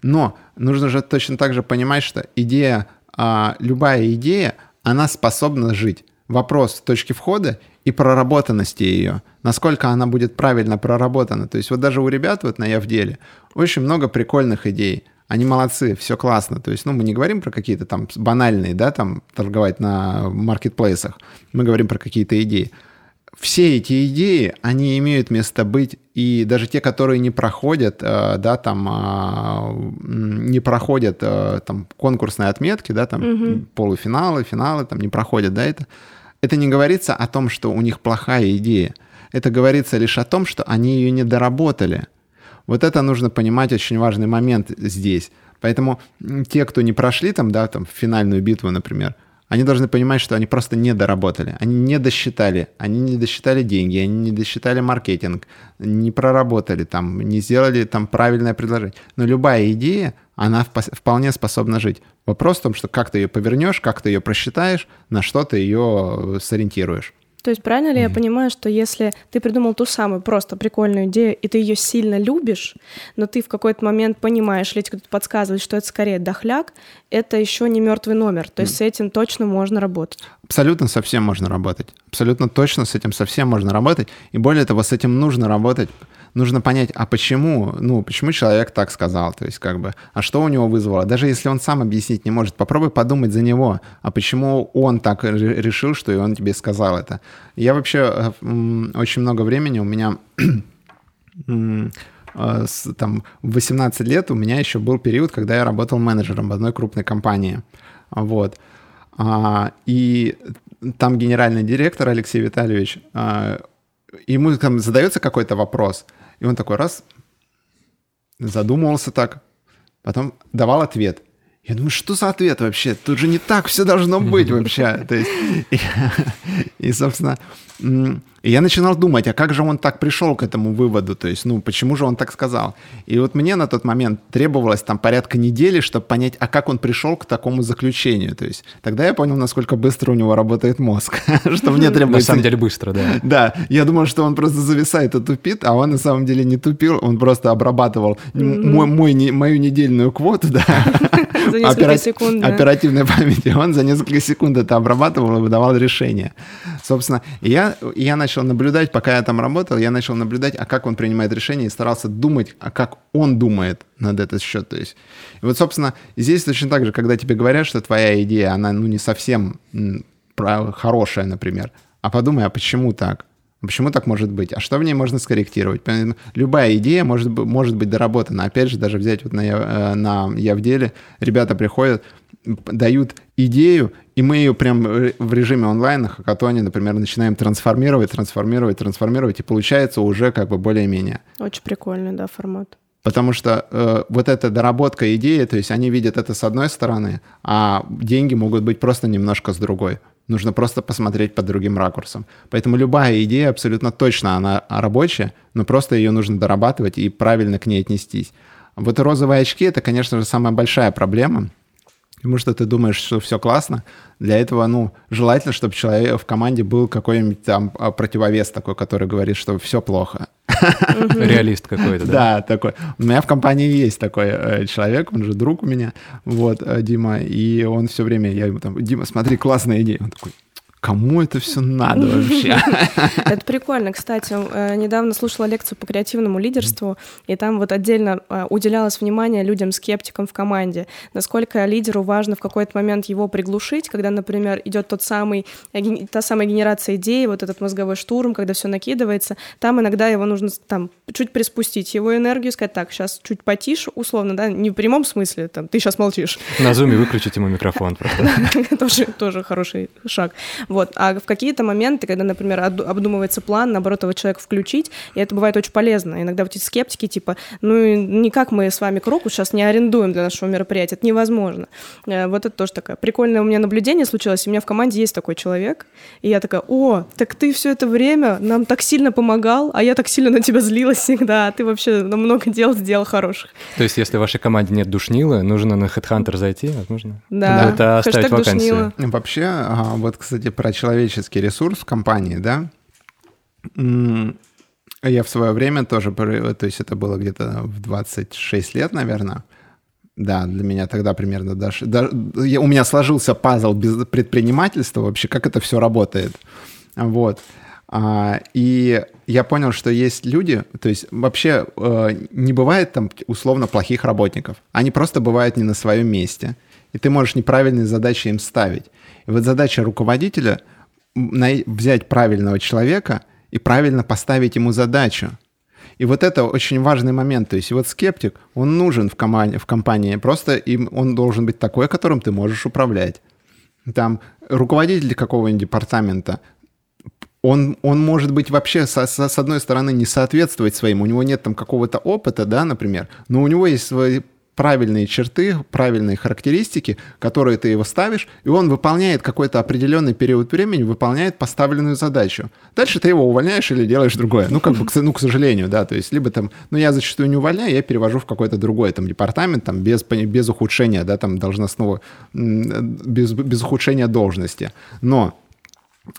Но нужно же точно так же понимать, что идея, а, любая идея, она способна жить. Вопрос точки входа и проработанности ее. Насколько она будет правильно проработана. То есть вот даже у ребят вот на Явделе очень много прикольных идей. Они молодцы, все классно. То есть, ну, мы не говорим про какие-то там банальные, да, там торговать на маркетплейсах. Мы говорим про какие-то идеи все эти идеи, они имеют место быть, и даже те, которые не проходят, э, да, там, а, не проходят э, там конкурсные отметки, да, там полуфиналы, финалы, там не проходят, да, это, это не говорится о том, что у них плохая идея. Это говорится лишь о том, что они ее не доработали. Вот это нужно понимать, очень важный момент здесь. Поэтому те, кто не прошли там, да, там, финальную битву, например, они должны понимать, что они просто не доработали, они не досчитали, они не досчитали деньги, они не досчитали маркетинг, не проработали там, не сделали там правильное предложение. Но любая идея, она вполне способна жить. Вопрос в том, что как ты ее повернешь, как ты ее просчитаешь, на что ты ее сориентируешь. То есть правильно ли я понимаю, что если ты придумал ту самую просто прикольную идею, и ты ее сильно любишь, но ты в какой-то момент понимаешь, или тебе кто-то подсказывает, что это скорее дохляк, это еще не мертвый номер. То есть с этим точно можно работать. Абсолютно совсем можно работать. Абсолютно точно с этим совсем можно работать. И более того, с этим нужно работать. Нужно понять, а почему, ну, почему человек так сказал, то есть как бы, а что у него вызвало. Даже если он сам объяснить не может, попробуй подумать за него, а почему он так ре- решил, что и он тебе сказал это. Я вообще э, очень много времени у меня э, там, в 18 лет у меня еще был период, когда я работал менеджером в одной крупной компании. Вот. А, и там генеральный директор Алексей Витальевич, а, ему там задается какой-то вопрос, и он такой раз задумывался так, потом давал ответ. Я думаю, что за ответ вообще? Тут же не так все должно быть вообще. То есть, и, и, собственно, и я начинал думать, а как же он так пришел к этому выводу? То есть, ну, почему же он так сказал? И вот мне на тот момент требовалось там порядка недели, чтобы понять, а как он пришел к такому заключению. То есть, тогда я понял, насколько быстро у него работает мозг, что мне На требуется самом деле быстро, да. да, я думал, что он просто зависает и тупит, а он на самом деле не тупил, он просто обрабатывал м- мой, мой не- мою недельную квоту, да. За несколько Опера- секунд, да. Оперативной памяти. Он за несколько секунд это обрабатывал и выдавал решение. Собственно, я, я начал наблюдать, пока я там работал, я начал наблюдать, а как он принимает решение, и старался думать, а как он думает над этот счет. То есть, и вот, собственно, здесь точно так же, когда тебе говорят, что твоя идея, она ну, не совсем хорошая, например, а подумай, а почему так? Почему так может быть? А что в ней можно скорректировать? Любая идея может, может быть доработана. Опять же, даже взять вот на, э, на Я в деле, ребята приходят, дают идею, и мы ее прям ре- в режиме онлайн на хакатоне, например, начинаем трансформировать, трансформировать, трансформировать, и получается уже как бы более-менее. Очень прикольный, да, формат. Потому что э, вот эта доработка идеи, то есть они видят это с одной стороны, а деньги могут быть просто немножко с другой. Нужно просто посмотреть под другим ракурсом. Поэтому любая идея абсолютно точно она рабочая, но просто ее нужно дорабатывать и правильно к ней отнестись. Вот розовые очки это, конечно же, самая большая проблема. Потому что ты думаешь, что все классно. Для этого, ну, желательно, чтобы человек в команде был какой-нибудь там а, противовес такой, который говорит, что все плохо. Реалист какой-то, да? Да, такой. У меня в компании есть такой э, человек, он же друг у меня, вот, э, Дима, и он все время, я ему там, Дима, смотри, классная идея. Он такой, Кому это все надо вообще? Это прикольно. Кстати, э, недавно слушала лекцию по креативному лидерству, и там вот отдельно э, уделялось внимание людям-скептикам в команде. Насколько лидеру важно в какой-то момент его приглушить, когда, например, идет тот самый, та самая генерация идей, вот этот мозговой штурм, когда все накидывается, там иногда его нужно там чуть приспустить его энергию, сказать, так, сейчас чуть потише, условно, да, не в прямом смысле, там, ты сейчас молчишь. На зуме выключить ему микрофон просто. Тоже, тоже хороший шаг. Вот. А в какие-то моменты, когда, например, обдумывается план, наоборот, его человек включить, и это бывает очень полезно. Иногда вот эти скептики, типа, ну, никак мы с вами круг сейчас не арендуем для нашего мероприятия, это невозможно. Э, вот это тоже такое прикольное у меня наблюдение случилось, у меня в команде есть такой человек, и я такая, о, так ты все это время нам так сильно помогал, а я так сильно на тебя злилась всегда, а ты вообще много дел сделал хороших. То есть, если в вашей команде нет душнилы, нужно на HeadHunter зайти, возможно? Да, это оставить вакансию. Вообще, а, вот, кстати, про человеческий ресурс в компании, да, я в свое время тоже, то есть это было где-то в 26 лет, наверное, да, для меня тогда примерно даже, даже у меня сложился пазл без предпринимательства вообще, как это все работает, вот. А, и я понял, что есть люди, то есть вообще э, не бывает там условно плохих работников, они просто бывают не на своем месте, и ты можешь неправильные задачи им ставить. И вот задача руководителя взять правильного человека и правильно поставить ему задачу. И вот это очень важный момент. То есть вот скептик, он нужен в, команде, в компании, просто им он должен быть такой, которым ты можешь управлять. Там руководитель какого-нибудь департамента, он, он может быть вообще со, со, с одной стороны не соответствовать своим, у него нет там какого-то опыта, да, например, но у него есть свои правильные черты, правильные характеристики, которые ты его ставишь, и он выполняет какой-то определенный период времени, выполняет поставленную задачу. Дальше ты его увольняешь или делаешь другое. Ну, как бы, ну, к сожалению, да, то есть либо там, ну, я зачастую не увольняю, я перевожу в какой-то другой там департамент, там, без, без ухудшения, да, там, должностного, без, без ухудшения должности. Но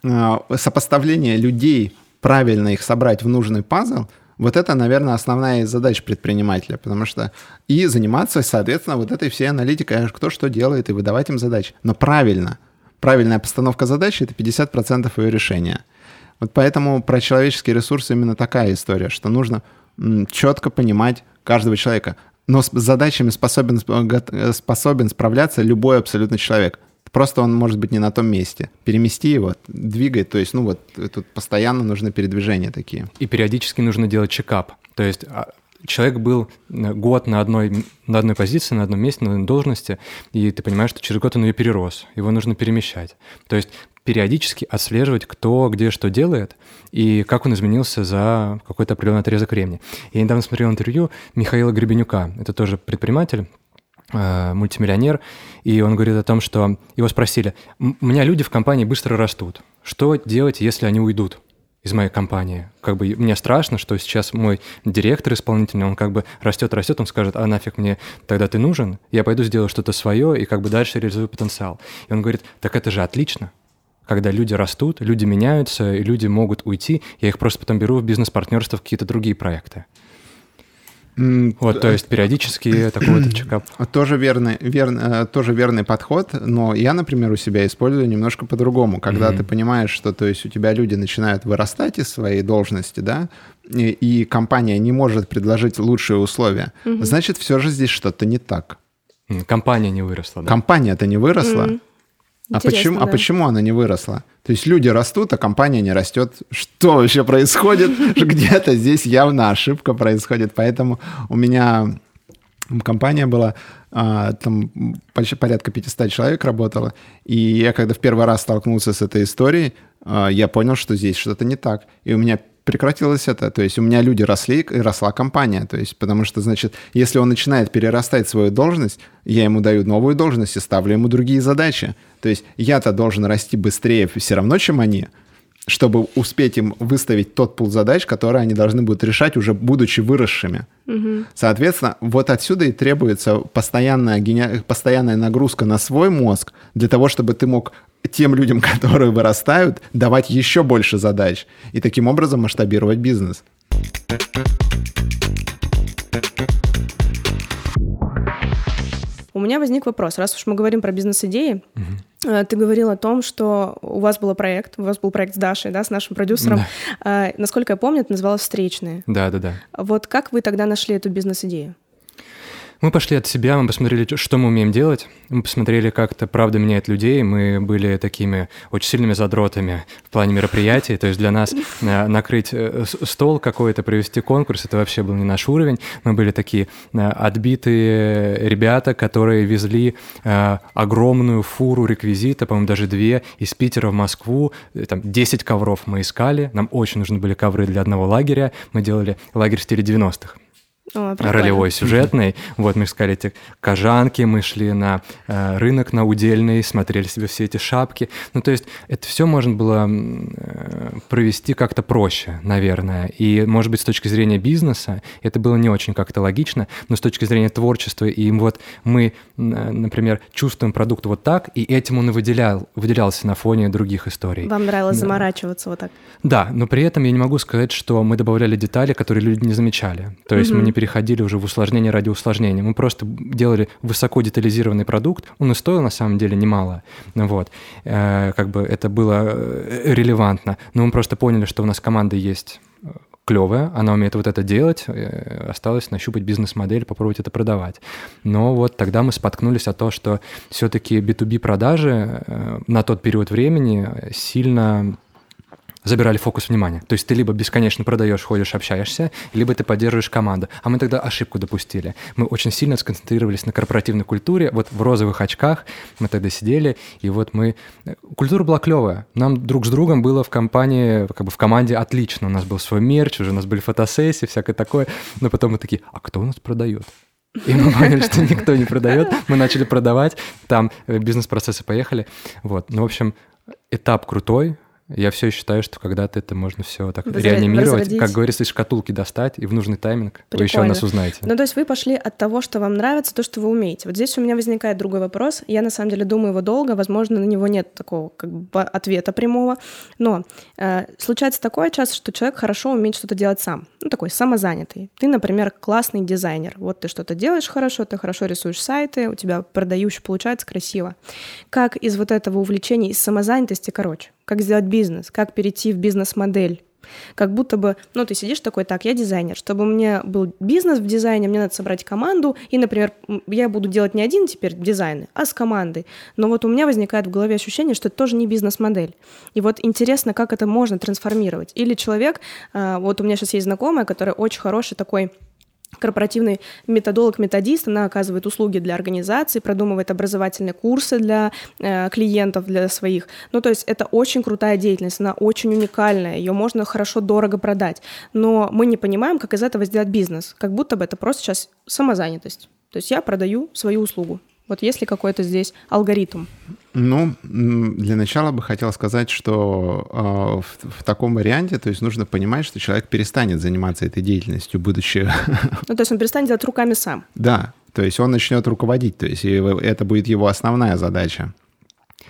э, сопоставление людей, правильно их собрать в нужный пазл – вот это, наверное, основная задача предпринимателя, потому что и заниматься, соответственно, вот этой всей аналитикой, кто что делает, и выдавать им задачи. Но правильно. Правильная постановка задачи — это 50% ее решения. Вот поэтому про человеческие ресурсы именно такая история, что нужно четко понимать каждого человека. Но с задачами способен, способен справляться любой абсолютно человек. Просто он может быть не на том месте. Перемести его, двигай. То есть, ну вот, тут постоянно нужны передвижения такие. И периодически нужно делать чекап. То есть а, человек был э, год на одной, на одной позиции, на одном месте, на одной должности, и ты понимаешь, что через год он ее перерос, его нужно перемещать. То есть периодически отслеживать, кто где что делает и как он изменился за какой-то определенный отрезок времени. Я недавно смотрел интервью Михаила Гребенюка, это тоже предприниматель, мультимиллионер, и он говорит о том, что его спросили, у меня люди в компании быстро растут, что делать, если они уйдут? из моей компании. Как бы мне страшно, что сейчас мой директор исполнительный, он как бы растет, растет, он скажет, а нафиг мне тогда ты нужен, я пойду сделаю что-то свое и как бы дальше реализую потенциал. И он говорит, так это же отлично, когда люди растут, люди меняются, и люди могут уйти, я их просто потом беру в бизнес-партнерство в какие-то другие проекты. Вот, то есть периодически такой вот чекап. Тоже верный, верный, э, тоже верный подход, но я, например, у себя использую немножко по-другому. Когда mm-hmm. ты понимаешь, что то есть у тебя люди начинают вырастать из своей должности, да, и, и компания не может предложить лучшие условия, mm-hmm. значит, все же здесь что-то не так. Компания не выросла, да? Компания-то не выросла. Mm-hmm. А почему, а да. а почему она не выросла? То есть люди растут, а компания не растет. Что вообще происходит? Где-то здесь явно ошибка происходит. Поэтому у меня компания была, а, там почти порядка 500 человек работало. И я когда в первый раз столкнулся с этой историей, а, я понял, что здесь что-то не так. И у меня прекратилось это. То есть у меня люди росли, и росла компания. То есть, потому что, значит, если он начинает перерастать свою должность, я ему даю новую должность и ставлю ему другие задачи. То есть я-то должен расти быстрее все равно, чем они, чтобы успеть им выставить тот пул задач, которые они должны будут решать, уже будучи выросшими. Угу. Соответственно, вот отсюда и требуется постоянная, постоянная нагрузка на свой мозг для того, чтобы ты мог тем людям, которые вырастают, давать еще больше задач и таким образом масштабировать бизнес. Меня меня возник вопрос, раз уж мы говорим про бизнес-идеи, угу. ты говорил о том, что у вас был проект, у вас был проект с Дашей, да, с нашим продюсером. Да. Насколько я помню, это называлось «Встречные». Да, да, да. Вот как вы тогда нашли эту бизнес-идею? Мы пошли от себя, мы посмотрели, что мы умеем делать, мы посмотрели, как это правда меняет людей, мы были такими очень сильными задротами в плане мероприятий, то есть для нас э, накрыть э, стол какой-то, провести конкурс, это вообще был не наш уровень, мы были такие э, отбитые ребята, которые везли огромную фуру реквизита, по-моему, даже две, из Питера в Москву, там 10 ковров мы искали, нам очень нужны были ковры для одного лагеря, мы делали лагерь в стиле 90-х. О, ролевой, сюжетный. Вот мы искали эти кожанки, мы шли на э, рынок, на удельный, смотрели себе все эти шапки. Ну, то есть это все можно было э, провести как-то проще, наверное. И, может быть, с точки зрения бизнеса это было не очень как-то логично, но с точки зрения творчества, и вот мы, например, чувствуем продукт вот так, и этим он и выделял, выделялся на фоне других историй. Вам нравилось да. заморачиваться вот так? Да, но при этом я не могу сказать, что мы добавляли детали, которые люди не замечали. То есть угу. мы не переходили уже в усложнение ради усложнения. Мы просто делали высоко детализированный продукт. Он и стоил на самом деле немало. Вот. Э, как бы это было э, релевантно. Но мы просто поняли, что у нас команда есть э, клевая, она умеет вот это делать, осталось нащупать бизнес-модель, попробовать это продавать. Но вот тогда мы споткнулись о том, что все-таки B2B продажи на тот период времени сильно забирали фокус внимания. То есть ты либо бесконечно продаешь, ходишь, общаешься, либо ты поддерживаешь команду. А мы тогда ошибку допустили. Мы очень сильно сконцентрировались на корпоративной культуре. Вот в розовых очках мы тогда сидели, и вот мы... Культура была клевая. Нам друг с другом было в компании, как бы в команде отлично. У нас был свой мерч, уже у нас были фотосессии, всякое такое. Но потом мы такие, а кто у нас продает? И мы поняли, что никто не продает. Мы начали продавать, там э, бизнес-процессы поехали. Вот. Ну, в общем, этап крутой, я все считаю, что когда-то это можно все так Возра- реанимировать, возродить. как говорится, из шкатулки достать и в нужный тайминг Прикольно. вы еще о нас узнаете. Ну, то есть вы пошли от того, что вам нравится, то, что вы умеете. Вот здесь у меня возникает другой вопрос. Я на самом деле думаю его долго, возможно, на него нет такого как бы ответа прямого. Но э, случается такое часто, что человек хорошо умеет что-то делать сам. Ну, такой самозанятый. Ты, например, классный дизайнер. Вот ты что-то делаешь хорошо, ты хорошо рисуешь сайты, у тебя продающий получается красиво. Как из вот этого увлечения, из самозанятости, короче, как сделать бизнес, как перейти в бизнес-модель. Как будто бы, ну, ты сидишь такой, так, я дизайнер. Чтобы у меня был бизнес в дизайне, мне надо собрать команду, и, например, я буду делать не один теперь дизайны, а с командой. Но вот у меня возникает в голове ощущение, что это тоже не бизнес-модель. И вот интересно, как это можно трансформировать. Или человек, а, вот у меня сейчас есть знакомая, которая очень хороший такой корпоративный методолог-методист, она оказывает услуги для организации, продумывает образовательные курсы для э, клиентов, для своих. Ну, то есть это очень крутая деятельность, она очень уникальная, ее можно хорошо, дорого продать. Но мы не понимаем, как из этого сделать бизнес, как будто бы это просто сейчас самозанятость. То есть я продаю свою услугу. Вот есть ли какой-то здесь алгоритм? Ну, для начала бы хотел сказать, что э, в, в таком варианте, то есть нужно понимать, что человек перестанет заниматься этой деятельностью, будучи... Ну, то есть он перестанет делать руками сам. Да, то есть он начнет руководить, то есть это будет его основная задача.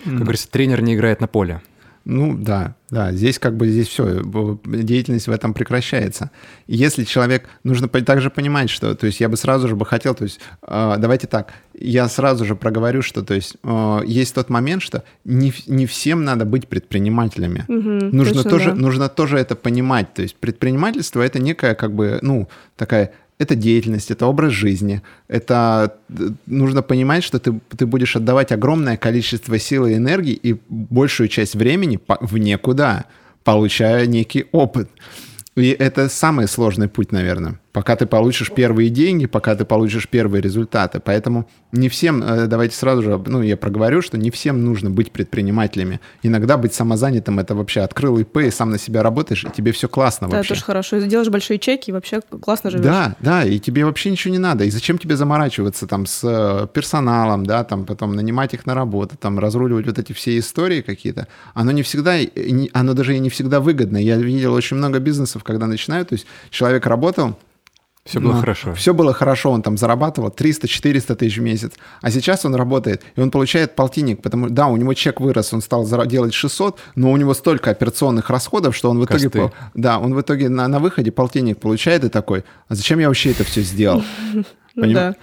Как говорится, тренер не играет на поле. Ну да, да, здесь как бы здесь все, деятельность в этом прекращается. Если человек, нужно также понимать, что, то есть я бы сразу же бы хотел, то есть э, давайте так, я сразу же проговорю, что, то есть э, есть тот момент, что не, не всем надо быть предпринимателями. Угу, нужно тоже, да. нужно тоже это понимать, то есть предпринимательство это некая как бы, ну такая это деятельность, это образ жизни. Это э, нужно понимать, что ты, ты будешь отдавать огромное количество сил и энергии и большую часть времени в никуда, получая некий опыт. И это самый сложный путь, наверное пока ты получишь первые деньги, пока ты получишь первые результаты. Поэтому не всем, э, давайте сразу же, ну, я проговорю, что не всем нужно быть предпринимателями. Иногда быть самозанятым, это вообще открыл ИП, и сам на себя работаешь, и тебе все классно да, вообще. Да, тоже хорошо. Делаешь большие чеки, и вообще классно живешь. Да, да, и тебе вообще ничего не надо. И зачем тебе заморачиваться там с э, персоналом, да, там потом нанимать их на работу, там разруливать вот эти все истории какие-то. Оно не всегда, оно даже и не всегда выгодно. Я видел очень много бизнесов, когда начинают, то есть человек работал, все было Но хорошо. Все было хорошо, он там зарабатывал 300-400 тысяч в месяц. А сейчас он работает, и он получает полтинник, потому да, у него чек вырос, он стал делать 600, но у него столько операционных расходов, что он в итоге... Косты. Да, он в итоге на, на выходе полтинник получает и такой, а зачем я вообще это все сделал? Ну да.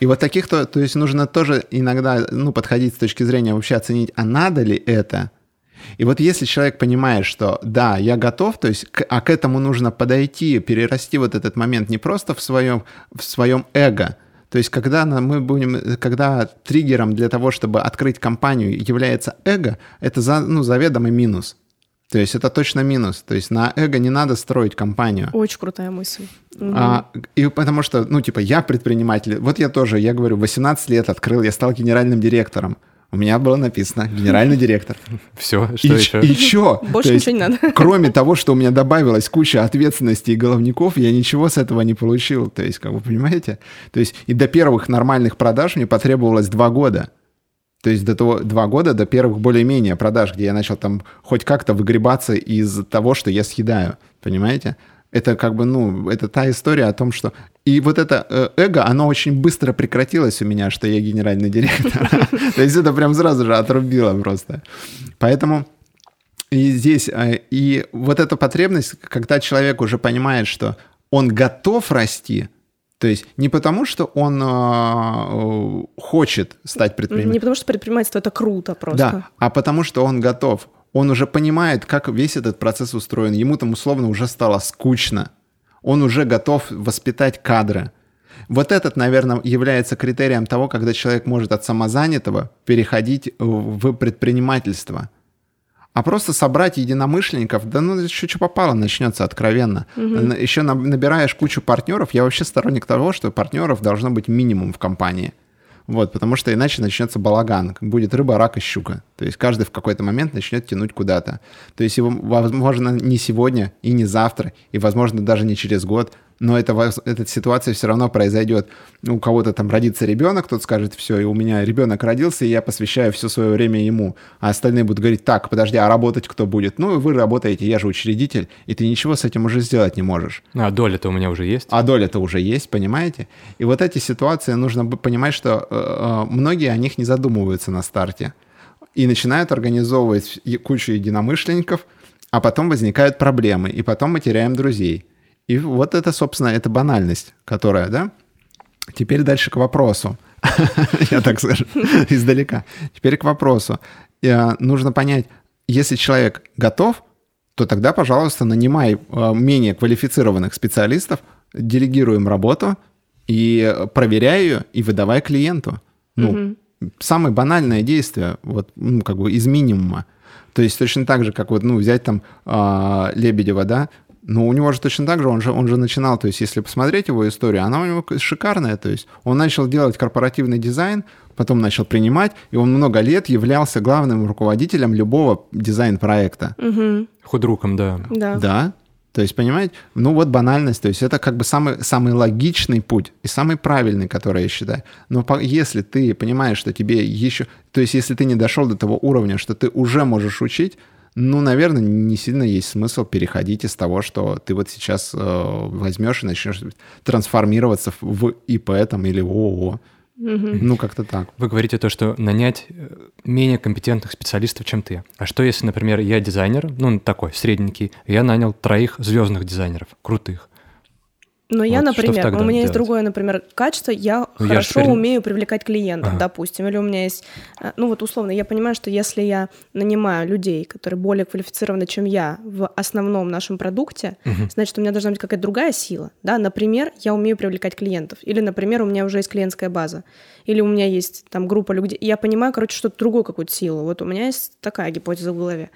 И вот таких, то, то есть нужно тоже иногда ну, подходить с точки зрения вообще оценить, а надо ли это, и вот если человек понимает, что да, я готов, то есть, к, а к этому нужно подойти, перерасти вот этот момент не просто в своем, в своем эго, то есть, когда мы будем, когда триггером для того, чтобы открыть компанию, является эго, это за, ну, заведомый минус. То есть это точно минус. То есть на эго не надо строить компанию. Очень крутая мысль. А, и потому что, ну, типа, я предприниматель. Вот я тоже, я говорю, 18 лет открыл, я стал генеральным директором. У меня было написано генеральный директор. Все, что и, еще? И что? Больше ничего не надо. Кроме того, что у меня добавилась куча ответственности и головников, я ничего с этого не получил. То есть, как вы понимаете? То есть, и до первых нормальных продаж мне потребовалось два года. То есть до того два года, до первых более-менее продаж, где я начал там хоть как-то выгребаться из того, что я съедаю. Понимаете? Это как бы, ну, это та история о том, что... И вот это э, эго, оно очень быстро прекратилось у меня, что я генеральный директор. То есть это прям сразу же отрубило просто. Поэтому и здесь, э, и вот эта потребность, когда человек уже понимает, что он готов расти, то есть не потому, что он э, хочет стать предпринимателем. Не потому, что предпринимательство это круто просто. Да, а потому что он готов. Он уже понимает, как весь этот процесс устроен. Ему там условно уже стало скучно. Он уже готов воспитать кадры. Вот этот, наверное, является критерием того, когда человек может от самозанятого переходить в предпринимательство – а просто собрать единомышленников, да ну еще что попало, начнется откровенно. Угу. Еще набираешь кучу партнеров. Я вообще сторонник того, что партнеров должно быть минимум в компании. Вот, потому что иначе начнется балаган. Будет рыба, рак и щука. То есть каждый в какой-то момент начнет тянуть куда-то. То есть его, возможно, не сегодня и не завтра, и, возможно, даже не через год, но это, эта ситуация все равно произойдет. У кого-то там родится ребенок, кто-то скажет, все, и у меня ребенок родился, и я посвящаю все свое время ему. А остальные будут говорить, так, подожди, а работать кто будет? Ну, вы работаете, я же учредитель, и ты ничего с этим уже сделать не можешь. А доля-то у меня уже есть. А доля-то уже есть, понимаете? И вот эти ситуации нужно понимать, что э, э, многие о них не задумываются на старте. И начинают организовывать кучу единомышленников, а потом возникают проблемы, и потом мы теряем друзей. И вот это, собственно, это банальность, которая, да? Теперь дальше к вопросу. Я так скажу, издалека. Теперь к вопросу. Э, нужно понять, если человек готов, то тогда, пожалуйста, нанимай э, менее квалифицированных специалистов, делегируем работу и проверяй ее и выдавай клиенту. Ну, самое банальное действие, вот, ну, как бы из минимума. То есть точно так же, как вот, ну, взять там э, Лебедева, да, ну, у него же точно так же, он же, он же начинал, то есть, если посмотреть его историю, она у него шикарная, то есть, он начал делать корпоративный дизайн, потом начал принимать, и он много лет являлся главным руководителем любого дизайн-проекта. Угу. Худруком, да. Да. Да. То есть, понимаете, ну вот банальность, то есть это как бы самый, самый логичный путь и самый правильный, который я считаю. Но по, если ты понимаешь, что тебе еще... То есть если ты не дошел до того уровня, что ты уже можешь учить, ну, наверное, не сильно есть смысл переходить из того, что ты вот сейчас э, возьмешь и начнешь трансформироваться в ИП там или ООО. Угу. Ну, как-то так. Вы говорите то, что нанять э, менее компетентных специалистов, чем ты. А что если, например, я дизайнер, ну, такой, средненький, я нанял троих звездных дизайнеров, крутых. Но вот я, например, у меня делать? есть другое, например, качество, я ну, хорошо я умею привлекать клиентов, ага. допустим, или у меня есть, э, ну вот условно, я понимаю, что если я нанимаю людей, которые более квалифицированы, чем я в основном нашем продукте, угу. значит, у меня должна быть какая-то другая сила, да, например, я умею привлекать клиентов, или, например, у меня уже есть клиентская база, или у меня есть там группа людей, я понимаю, короче, что-то другую какую-то силу, вот у меня есть такая гипотеза в голове.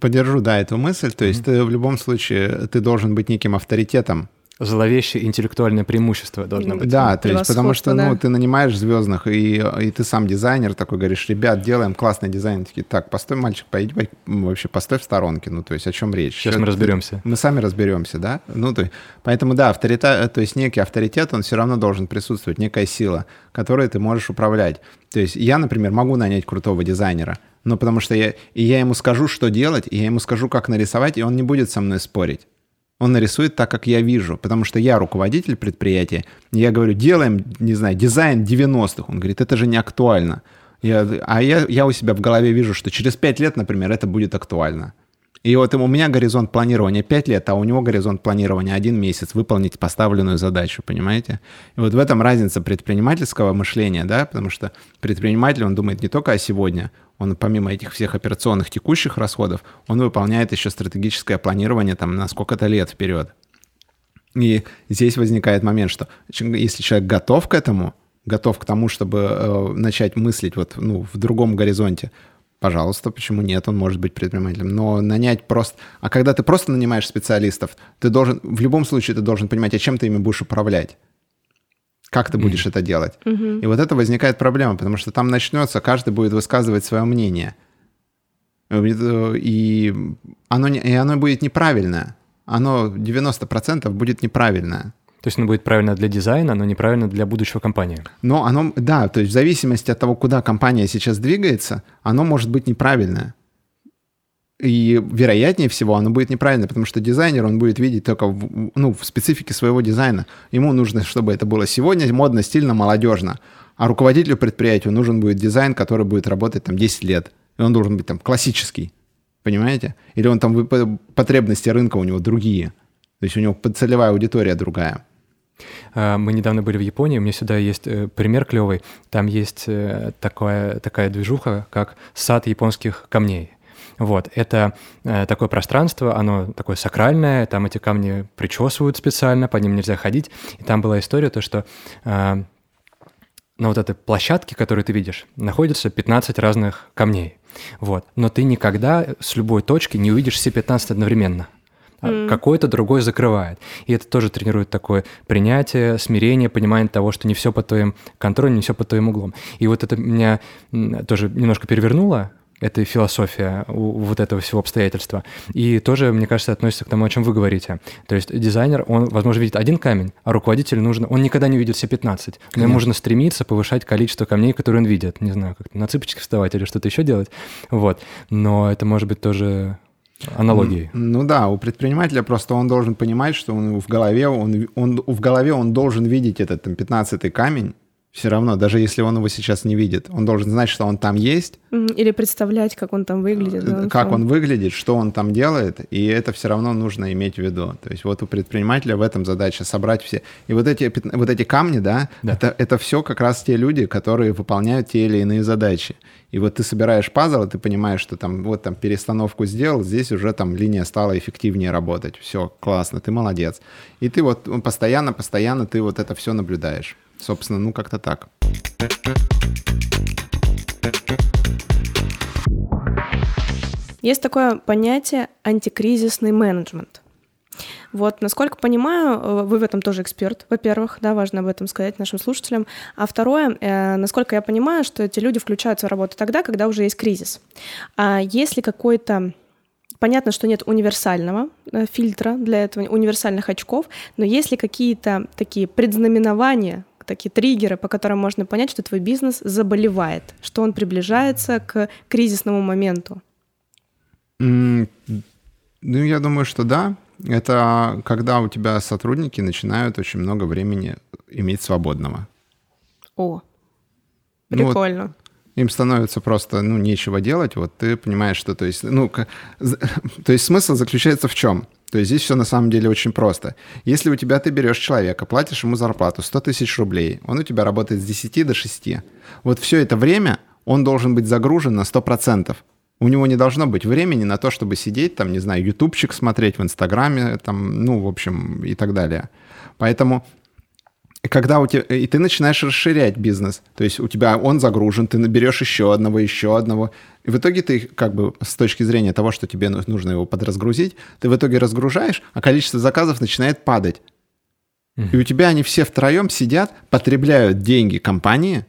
Поддержу, да, эту мысль. То есть mm ты в любом случае ты должен быть неким авторитетом зловещее интеллектуальное преимущество должно быть. Да, то есть потому что да. ну, ты нанимаешь звездных, и, и ты сам дизайнер такой, говоришь, ребят, делаем классный дизайн. Такие, так, постой, мальчик, пойди, вообще постой в сторонке. Ну, то есть о чем речь? Сейчас Что, мы разберемся. Мы сами разберемся, да? Ну, то, поэтому, да, авторитет, то есть некий авторитет, он все равно должен присутствовать, некая сила, которой ты можешь управлять. То есть я, например, могу нанять крутого дизайнера, но потому что я, и я ему скажу, что делать, и я ему скажу, как нарисовать, и он не будет со мной спорить. Он нарисует так, как я вижу, потому что я руководитель предприятия. Я говорю, делаем, не знаю, дизайн 90-х. Он говорит, это же не актуально. Я, а я, я у себя в голове вижу, что через 5 лет, например, это будет актуально. И вот у меня горизонт планирования 5 лет, а у него горизонт планирования 1 месяц выполнить поставленную задачу, понимаете? И вот в этом разница предпринимательского мышления, да, потому что предприниматель, он думает не только о сегодня, он помимо этих всех операционных текущих расходов, он выполняет еще стратегическое планирование там на сколько-то лет вперед. И здесь возникает момент, что если человек готов к этому, готов к тому, чтобы э, начать мыслить вот ну, в другом горизонте, пожалуйста, почему нет, он может быть предпринимателем. Но нанять просто... А когда ты просто нанимаешь специалистов, ты должен... В любом случае ты должен понимать, а чем ты ими будешь управлять. Как ты будешь mm-hmm. это делать? Mm-hmm. И вот это возникает проблема, потому что там начнется, каждый будет высказывать свое мнение. И оно, и оно будет неправильное. Оно 90% будет неправильное. То есть оно будет правильно для дизайна, но неправильно для будущего компании. Но оно, да, то есть в зависимости от того, куда компания сейчас двигается, оно может быть неправильное. И вероятнее всего оно будет неправильно, потому что дизайнер, он будет видеть только в, ну, в специфике своего дизайна. Ему нужно, чтобы это было сегодня модно, стильно, молодежно. А руководителю предприятия нужен будет дизайн, который будет работать там 10 лет. И он должен быть там классический. Понимаете? Или он там потребности рынка у него другие. То есть у него целевая аудитория другая. А, мы недавно были в Японии, у меня сюда есть э, пример клевый. Там есть э, такая, такая движуха, как сад японских камней. Вот, это э, такое пространство, оно такое сакральное, там эти камни причесывают специально, по ним нельзя ходить. И там была история, то, что э, на вот этой площадке, которую ты видишь, находится 15 разных камней. Вот. Но ты никогда с любой точки не увидишь все 15 одновременно mm. какой-то другой закрывает. И это тоже тренирует такое принятие, смирение, понимание того, что не все по твоим контролю, не все по твоим углом. И вот это меня тоже немножко перевернуло, эта философия вот этого всего обстоятельства. И тоже, мне кажется, относится к тому, о чем вы говорите. То есть дизайнер, он, возможно, видит один камень, а руководитель нужно, он никогда не увидит все 15. Ему нужно стремиться повышать количество камней, которые он видит. Не знаю, как на цыпочки вставать или что-то еще делать. Вот. Но это может быть тоже аналогии. Ну, да, у предпринимателя просто он должен понимать, что он в голове, он, он, в голове он должен видеть этот там 15 камень, все равно, даже если он его сейчас не видит, он должен знать, что он там есть. Или представлять, как он там выглядит. Да, как он выглядит, что он там делает, и это все равно нужно иметь в виду. То есть вот у предпринимателя в этом задача собрать все. И вот эти, вот эти камни, да, да. Это, это все как раз те люди, которые выполняют те или иные задачи. И вот ты собираешь пазл, и ты понимаешь, что там вот там перестановку сделал, здесь уже там линия стала эффективнее работать. Все, классно, ты молодец. И ты вот постоянно, постоянно ты вот это все наблюдаешь. Собственно, ну как-то так. Есть такое понятие антикризисный менеджмент. Вот, насколько понимаю, э, вы в этом тоже эксперт, во-первых, да, важно об этом сказать нашим слушателям. А второе, э, насколько я понимаю, что эти люди включаются в работу тогда, когда уже есть кризис. А если какой-то Понятно, что нет универсального э, фильтра для этого, универсальных очков, но есть ли какие-то такие предзнаменования, такие триггеры, по которым можно понять, что твой бизнес заболевает, что он приближается к кризисному моменту? Mm, ну, я думаю, что да. Это когда у тебя сотрудники начинают очень много времени иметь свободного. О, прикольно. Ну, вот им становится просто, ну, нечего делать, вот ты понимаешь, что, то есть, ну, то есть смысл заключается в чем? То есть здесь все на самом деле очень просто. Если у тебя ты берешь человека, платишь ему зарплату 100 тысяч рублей, он у тебя работает с 10 до 6. Вот все это время он должен быть загружен на 100%. У него не должно быть времени на то, чтобы сидеть, там, не знаю, ютубчик смотреть в Инстаграме, там, ну, в общем, и так далее. Поэтому когда у тебя, и ты начинаешь расширять бизнес, то есть у тебя он загружен, ты наберешь еще одного, еще одного, и в итоге ты как бы с точки зрения того, что тебе нужно его подразгрузить, ты в итоге разгружаешь, а количество заказов начинает падать. И у тебя они все втроем сидят, потребляют деньги компании,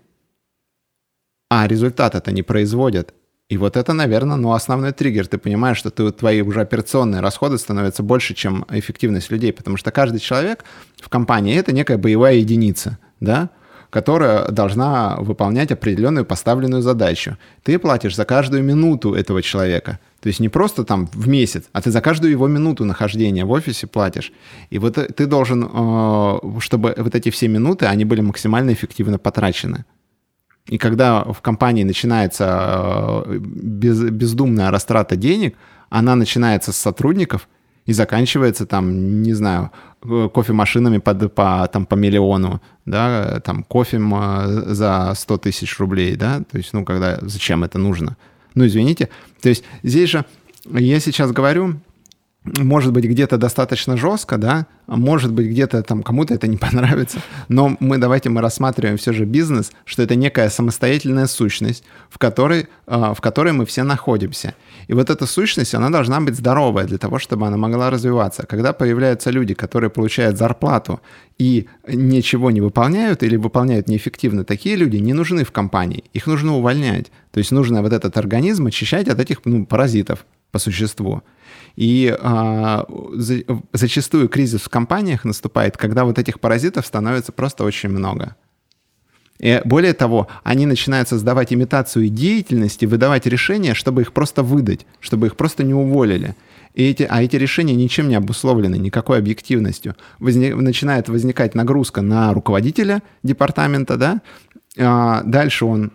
а результат это не производят. И вот это, наверное, ну, основной триггер. Ты понимаешь, что ты, твои уже операционные расходы становятся больше, чем эффективность людей, потому что каждый человек в компании — это некая боевая единица, да, которая должна выполнять определенную поставленную задачу. Ты платишь за каждую минуту этого человека. То есть не просто там в месяц, а ты за каждую его минуту нахождения в офисе платишь. И вот ты должен, э, чтобы вот эти все минуты, они были максимально эффективно потрачены. И когда в компании начинается э, без, бездумная растрата денег, она начинается с сотрудников и заканчивается там, не знаю, э, кофемашинами под, по, там, по миллиону, да, там кофе за 100 тысяч рублей, да, то есть, ну, когда, зачем это нужно? Ну, извините, то есть здесь же я сейчас говорю, может быть, где-то достаточно жестко, да, а может быть, где-то там кому-то это не понравится, но мы давайте мы рассматриваем все же бизнес, что это некая самостоятельная сущность, в которой, а, в которой мы все находимся. И вот эта сущность, она должна быть здоровая для того, чтобы она могла развиваться. Когда появляются люди, которые получают зарплату и ничего не выполняют или выполняют неэффективно, такие люди не нужны в компании, их нужно увольнять. То есть нужно вот этот организм очищать от этих ну, паразитов по существу. И а, за, зачастую кризис в компаниях наступает, когда вот этих паразитов становится просто очень много. И более того, они начинают создавать имитацию деятельности, выдавать решения, чтобы их просто выдать, чтобы их просто не уволили. И эти, а эти решения ничем не обусловлены, никакой объективностью. Возник, начинает возникать нагрузка на руководителя департамента, да, а дальше он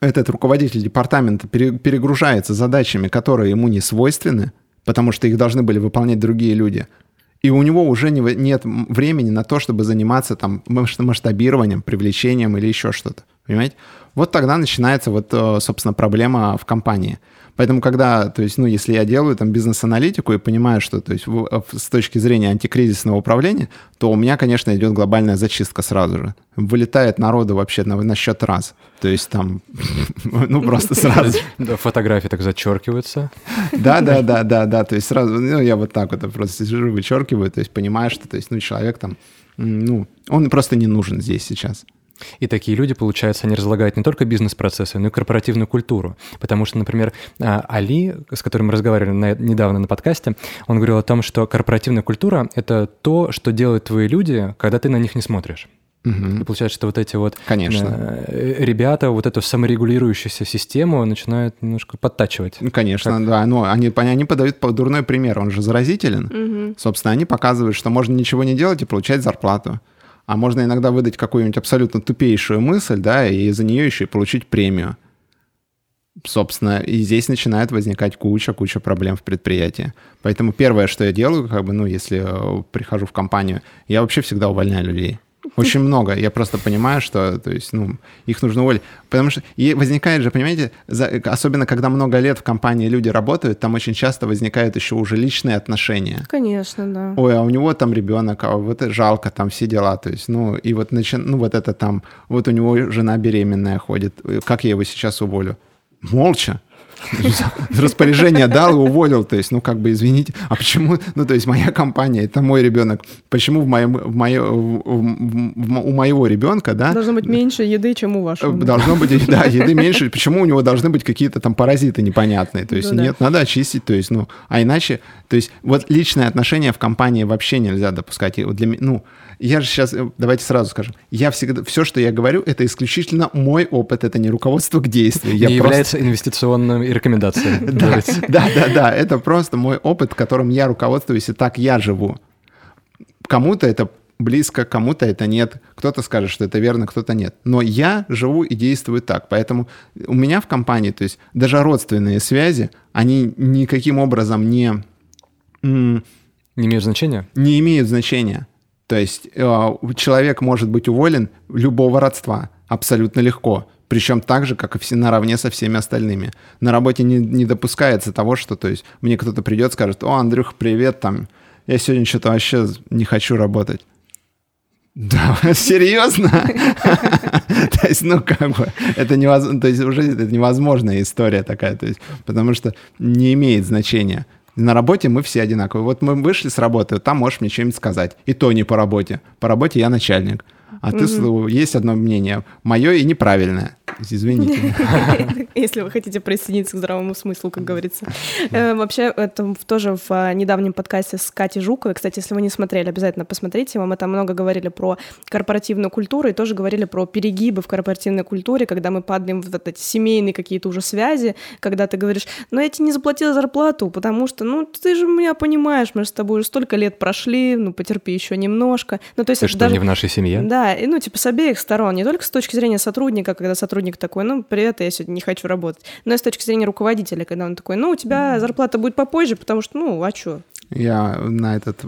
этот руководитель департамента перегружается задачами, которые ему не свойственны, потому что их должны были выполнять другие люди. И у него уже не, нет времени на то, чтобы заниматься там масштабированием, привлечением или еще что-то. Понимаете? Вот тогда начинается вот, э, собственно, проблема в компании – Поэтому, когда, то есть, ну, если я делаю там бизнес-аналитику и понимаю, что, то есть, с точки зрения антикризисного управления, то у меня, конечно, идет глобальная зачистка сразу же. Вылетает народу вообще на, на счет раз. То есть там, ну, просто сразу. Да, фотографии так зачеркиваются. Да, да, да, да, да. То есть сразу, ну, я вот так вот просто сижу, вычеркиваю, то есть понимаю, что, то есть, ну, человек там, ну, он просто не нужен здесь сейчас. И такие люди, получается, они разлагают не только бизнес-процессы, но и корпоративную культуру. Потому что, например, а, Али, с которым мы разговаривали на, недавно на подкасте, он говорил о том, что корпоративная культура — это то, что делают твои люди, когда ты на них не смотришь. Угу. И получается, что вот эти вот Конечно. Э, ребята вот эту саморегулирующуюся систему начинают немножко подтачивать. Ну, конечно, как... да. Но они, они подают дурной пример, он же заразителен. Угу. Собственно, они показывают, что можно ничего не делать и получать зарплату а можно иногда выдать какую-нибудь абсолютно тупейшую мысль, да, и за нее еще и получить премию. Собственно, и здесь начинает возникать куча-куча проблем в предприятии. Поэтому первое, что я делаю, как бы, ну, если э, прихожу в компанию, я вообще всегда увольняю людей. Очень много. Я просто понимаю, что, то есть, ну, их нужно уволить. Потому что и возникает же, понимаете, за, особенно когда много лет в компании люди работают, там очень часто возникают еще уже личные отношения. Конечно, да. Ой, а у него там ребенок, а вот жалко, там все дела. То есть, ну, и вот, начи... ну, вот это там, вот у него жена беременная ходит. Как я его сейчас уволю? Молча. распоряжение дал и уволил. То есть, ну, как бы, извините, а почему, ну, то есть, моя компания, это мой ребенок. Почему в моем, в моем, у моего ребенка, да? Должно быть меньше еды, чем у вашего. Должно быть, да, еды меньше. Почему у него должны быть какие-то там паразиты непонятные? То есть, ну, нет, надо очистить, то есть, ну, а иначе, то есть, вот личные отношения в компании вообще нельзя допускать. И вот для, ну, я же сейчас, э, давайте сразу скажем, я всегда, все, что я говорю, это исключительно мой опыт, это не руководство к действию. Я не просто... является инвестиционной рекомендацией. Да, да, да, да, это просто мой опыт, которым я руководствуюсь, и так я живу. Кому-то это близко, кому-то это нет. Кто-то скажет, что это верно, кто-то нет. Но я живу и действую так. Поэтому у меня в компании, то есть даже родственные связи, они никаким образом не... Не имеют значения? Не имеют значения. То есть э, человек может быть уволен любого родства абсолютно легко. Причем так же, как и все наравне со всеми остальными. На работе не, не допускается того, что то есть, мне кто-то придет, скажет, о, Андрюх, привет, там, я сегодня что-то вообще не хочу работать. Да, серьезно? То есть, ну, как бы, это невозможно, то есть, уже это невозможная история такая, то есть, потому что не имеет значения. На работе мы все одинаковые. Вот мы вышли с работы, там можешь мне что-нибудь сказать. И то не по работе. По работе я начальник. А угу. ты есть одно мнение, мое и неправильное. Извините. Если вы хотите присоединиться к здравому смыслу, как говорится. Э, вообще, это тоже в а, недавнем подкасте с Катей Жуковой. Кстати, если вы не смотрели, обязательно посмотрите. Мы там много говорили про корпоративную культуру и тоже говорили про перегибы в корпоративной культуре, когда мы падаем в вот эти семейные какие-то уже связи, когда ты говоришь, ну я тебе не заплатила зарплату, потому что, ну ты же меня понимаешь, мы же с тобой уже столько лет прошли, ну потерпи еще немножко. Ну то есть ты что, даже... не в нашей семье? Да, Да, и, ну, типа, с обеих сторон, не только с точки зрения сотрудника, когда сотрудник такой, ну, привет, я сегодня не хочу работать, но и с точки зрения руководителя, когда он такой, ну, у тебя зарплата будет попозже, потому что, ну, а что? Я на этот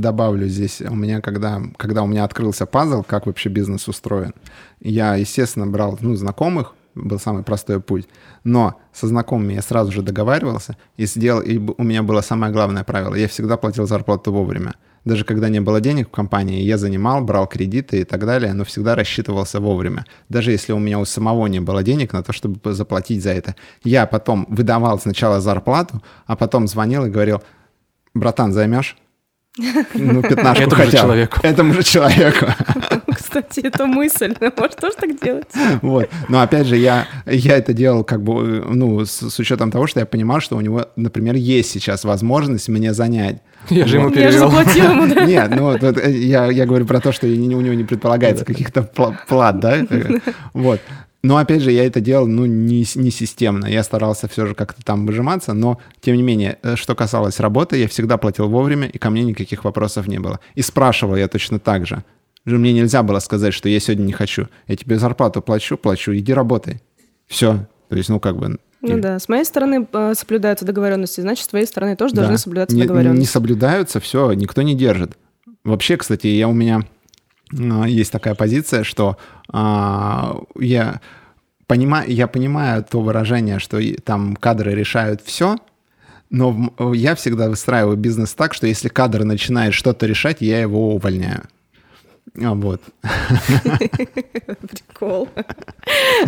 добавлю здесь, у меня, когда, когда у меня открылся пазл, как вообще бизнес устроен, я, естественно, брал, ну, знакомых, был самый простой путь. Но со знакомыми я сразу же договаривался и сделал, и у меня было самое главное правило. Я всегда платил зарплату вовремя. Даже когда не было денег в компании, я занимал, брал кредиты и так далее, но всегда рассчитывался вовремя. Даже если у меня у самого не было денег на то, чтобы заплатить за это. Я потом выдавал сначала зарплату, а потом звонил и говорил, братан, займешь? Ну, пятнашку Этому хотя бы. человеку. Этому же человеку. Кстати, это мысль. Может тоже так делать? Вот. Но опять же, я, я это делал как бы, ну, с, с учетом того, что я понимал, что у него, например, есть сейчас возможность мне занять. Я же ему перевел. Я же заплатил ему, да? Нет, ну вот, вот я, я говорю про то, что у него не предполагается каких-то плат, да? Вот. Но опять же, я это делал, ну, не, не системно. Я старался все же как-то там выжиматься, но, тем не менее, э, что касалось работы, я всегда платил вовремя, и ко мне никаких вопросов не было. И спрашивал я точно так же. Мне нельзя было сказать, что я сегодня не хочу. Я тебе зарплату плачу, плачу, иди работай. Все. То есть, ну, как бы... Ну да, с моей стороны э, соблюдаются договоренности, значит, с твоей стороны тоже да. должны соблюдаться не, договоренности. Не соблюдаются, все, никто не держит. Вообще, кстати, я у меня а, есть такая позиция, что а, я понимаю, я понимаю то выражение, что там кадры решают все, но я всегда выстраиваю бизнес так, что если кадр начинает что-то решать, я его увольняю. А, вот. Прикол.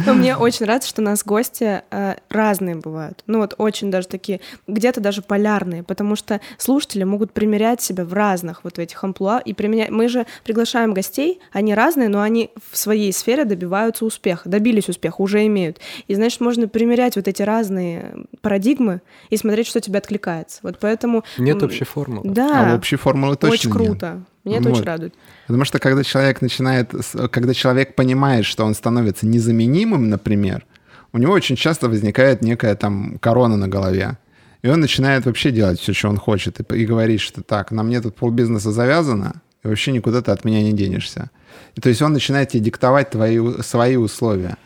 Но мне очень нравится, что у нас гости э, разные бывают. Ну вот очень даже такие, где-то даже полярные, потому что слушатели могут примерять себя в разных вот этих амплуа и применять. Мы же приглашаем гостей, они разные, но они в своей сфере добиваются успеха, добились успеха, уже имеют. И значит, можно примерять вот эти разные парадигмы и смотреть, что тебе откликается. Вот поэтому... Нет общей формулы. Да. А общей формулы точно Очень круто. Нет. Меня это вот. очень радует. Потому что когда человек начинает, когда человек понимает, что он становится незаменимым, например, у него очень часто возникает некая там корона на голове. И он начинает вообще делать все, что он хочет, и, и говорит, что так, на мне тут полбизнеса завязано, и вообще никуда ты от меня не денешься. И, то есть он начинает тебе диктовать твои, свои условия.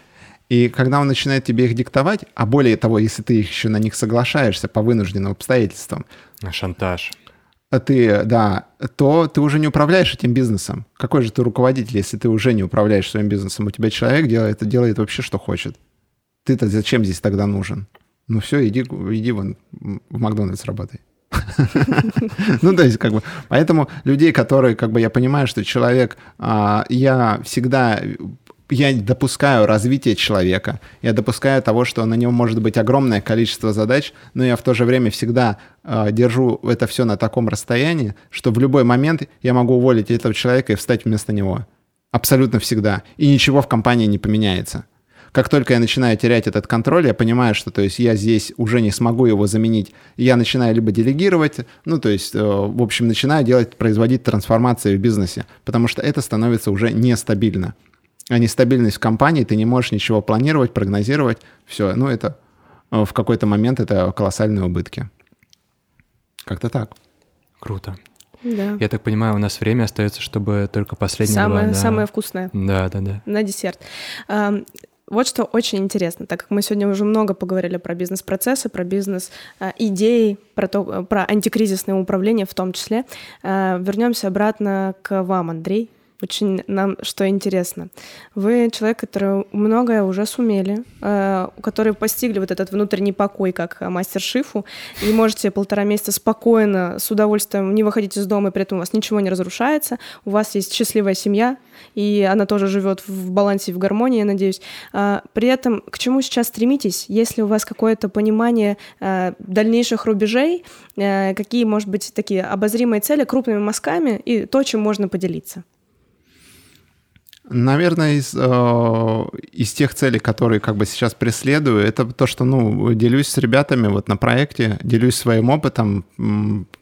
И когда он начинает тебе их диктовать, а более того, если ты еще на них соглашаешься по вынужденным обстоятельствам. Шантаж. Ты, да, то ты уже не управляешь этим бизнесом. Какой же ты руководитель, если ты уже не управляешь своим бизнесом? У тебя человек делает, делает вообще, что хочет. Ты-то зачем здесь тогда нужен? Ну все, иди, иди вон в Макдональдс работай. Ну, то есть, как бы, поэтому людей, которые, как бы, я понимаю, что человек, а, я всегда я допускаю развитие человека, я допускаю того, что на него может быть огромное количество задач, но я в то же время всегда э, держу это все на таком расстоянии, что в любой момент я могу уволить этого человека и встать вместо него. Абсолютно всегда. И ничего в компании не поменяется. Как только я начинаю терять этот контроль, я понимаю, что то есть, я здесь уже не смогу его заменить. Я начинаю либо делегировать, ну, то есть, э, в общем, начинаю делать, производить трансформации в бизнесе, потому что это становится уже нестабильно а нестабильность в компании, ты не можешь ничего планировать, прогнозировать. Все, ну это э, в какой-то момент это колоссальные убытки. Как-то так. Круто. Да. Я так понимаю, у нас время остается, чтобы только последнее самое, было, да. самое вкусное. Да, да, да. На десерт. Вот что очень интересно, так как мы сегодня уже много поговорили про бизнес-процессы, про бизнес-идеи, э, про, то, про антикризисное управление в том числе, э, вернемся обратно к вам, Андрей очень нам что интересно. Вы человек, который многое уже сумели, э, который постигли вот этот внутренний покой как мастер Шифу, и можете полтора месяца спокойно, с удовольствием не выходить из дома, и при этом у вас ничего не разрушается, у вас есть счастливая семья, и она тоже живет в балансе, в гармонии, я надеюсь. А, при этом к чему сейчас стремитесь, если у вас какое-то понимание э, дальнейших рубежей, э, какие, может быть, такие обозримые цели крупными мазками и то, чем можно поделиться? Наверное, из, э, из тех целей, которые как бы сейчас преследую, это то, что, ну, делюсь с ребятами вот на проекте, делюсь своим опытом,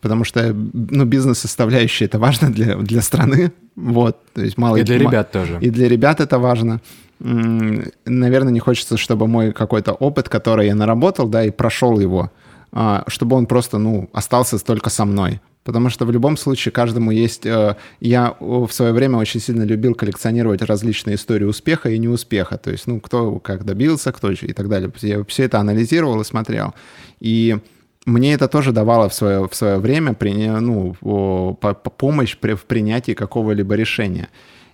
потому что, ну, бизнес-составляющая это важно для, для страны, вот, то есть мало... И для ребят тоже. И для ребят это важно. Наверное, не хочется, чтобы мой какой-то опыт, который я наработал, да, и прошел его, а, чтобы он просто, ну, остался только со мной. Потому что в любом случае каждому есть... Э, я в свое время очень сильно любил коллекционировать различные истории успеха и неуспеха. То есть, ну, кто как добился, кто и так далее. Я все это анализировал и смотрел. И мне это тоже давало в свое, в свое время при, ну, по, по помощь при, в принятии какого-либо решения.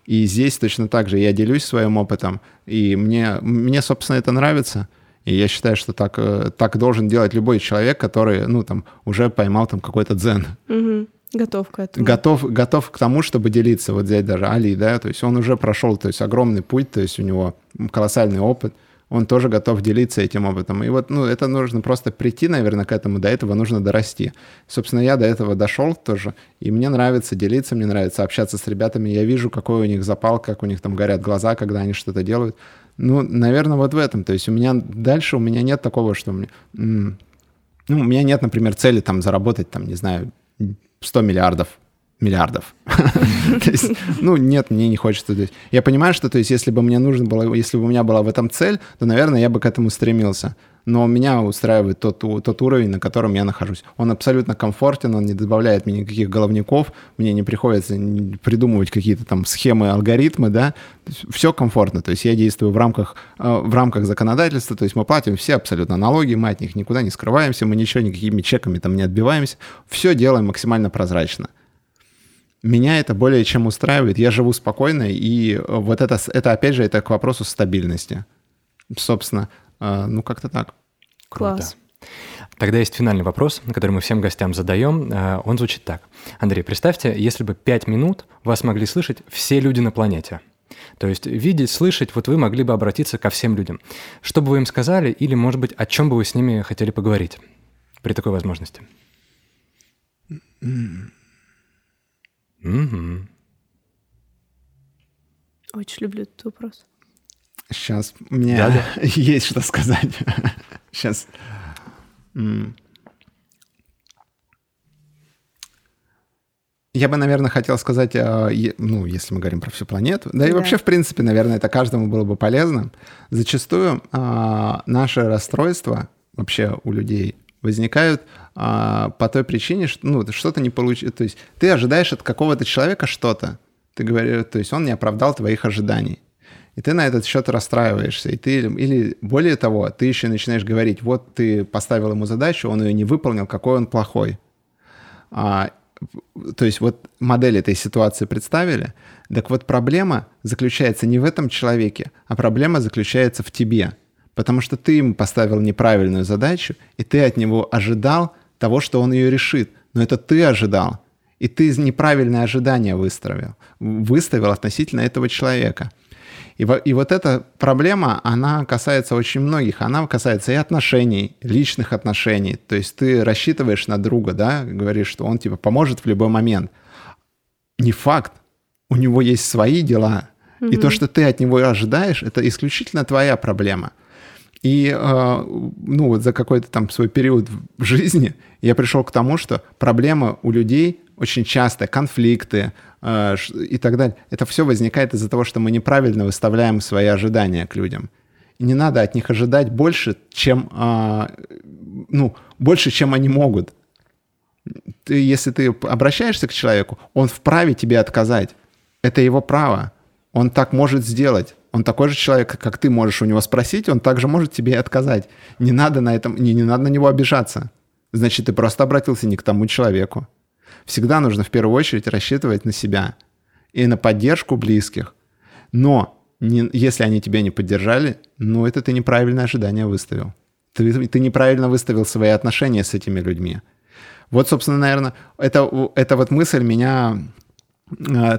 И здесь точно так же я делюсь своим опытом, и мне, мне собственно, это нравится. И я считаю, что так, э, так должен делать любой человек, который, ну, там, уже поймал там какой-то дзен. Угу. Готов к этому. Готов, готов к тому, чтобы делиться. Вот взять даже Али, да, то есть он уже прошел, то есть огромный путь, то есть у него колоссальный опыт он тоже готов делиться этим опытом. И вот, ну, это нужно просто прийти, наверное, к этому, до этого нужно дорасти. Собственно, я до этого дошел тоже, и мне нравится делиться, мне нравится общаться с ребятами, я вижу, какой у них запал, как у них там горят глаза, когда они что-то делают. Ну, наверное, вот в этом. То есть у меня дальше у меня нет такого, что мне... Ну, у меня нет, например, цели там заработать, там, не знаю, 100 миллиардов миллиардов. то есть, ну, нет, мне не хочется. То есть, я понимаю, что, то есть, если бы мне нужно было, если бы у меня была в этом цель, то, наверное, я бы к этому стремился. Но меня устраивает тот, тот уровень, на котором я нахожусь. Он абсолютно комфортен, он не добавляет мне никаких головников, мне не приходится придумывать какие-то там схемы, алгоритмы, да. Все комфортно, то есть я действую в рамках, э, в рамках законодательства, то есть мы платим все абсолютно налоги, мы от них никуда не скрываемся, мы ничего никакими чеками там не отбиваемся, все делаем максимально прозрачно меня это более чем устраивает. Я живу спокойно, и вот это, это опять же, это к вопросу стабильности. Собственно, э, ну как-то так. Класс. Тогда есть финальный вопрос, который мы всем гостям задаем. Э, он звучит так. Андрей, представьте, если бы пять минут вас могли слышать все люди на планете. То есть видеть, слышать, вот вы могли бы обратиться ко всем людям. Что бы вы им сказали или, может быть, о чем бы вы с ними хотели поговорить при такой возможности? Угу. Очень люблю этот вопрос. Сейчас, у меня да, да. есть что сказать. Сейчас. Я бы, наверное, хотел сказать, а, ну, если мы говорим про всю планету, да, да. и вообще, в принципе, наверное, это каждому было бы полезно. Зачастую а, наши расстройства вообще у людей возникают а, по той причине, что ну, что-то не получилось. То есть ты ожидаешь от какого-то человека что-то. Ты говоришь, то есть он не оправдал твоих ожиданий. И ты на этот счет расстраиваешься. И ты, или более того, ты еще начинаешь говорить, вот ты поставил ему задачу, он ее не выполнил, какой он плохой. А, то есть вот модель этой ситуации представили. Так вот проблема заключается не в этом человеке, а проблема заключается в тебе. Потому что ты ему поставил неправильную задачу, и ты от него ожидал того, что он ее решит. Но это ты ожидал. И ты неправильное ожидание выставил, выставил относительно этого человека. И, и вот эта проблема, она касается очень многих. Она касается и отношений, личных отношений. То есть ты рассчитываешь на друга, да, говоришь, что он тебе поможет в любой момент. Не факт. У него есть свои дела. Mm-hmm. И то, что ты от него ожидаешь, это исключительно твоя проблема. И, э, ну, вот за какой-то там свой период в жизни я пришел к тому, что проблема у людей очень часто, конфликты э, и так далее, это все возникает из-за того, что мы неправильно выставляем свои ожидания к людям. И не надо от них ожидать больше, чем, э, ну, больше, чем они могут. Ты, если ты обращаешься к человеку, он вправе тебе отказать. Это его право. Он так может сделать. Он такой же человек, как ты можешь у него спросить, он также может тебе отказать. Не надо на этом, не, не надо на него обижаться. Значит, ты просто обратился не к тому человеку. Всегда нужно в первую очередь рассчитывать на себя и на поддержку близких. Но не, если они тебя не поддержали, ну это ты неправильное ожидание выставил. Ты, ты неправильно выставил свои отношения с этими людьми. Вот, собственно, наверное, это, эта вот мысль меня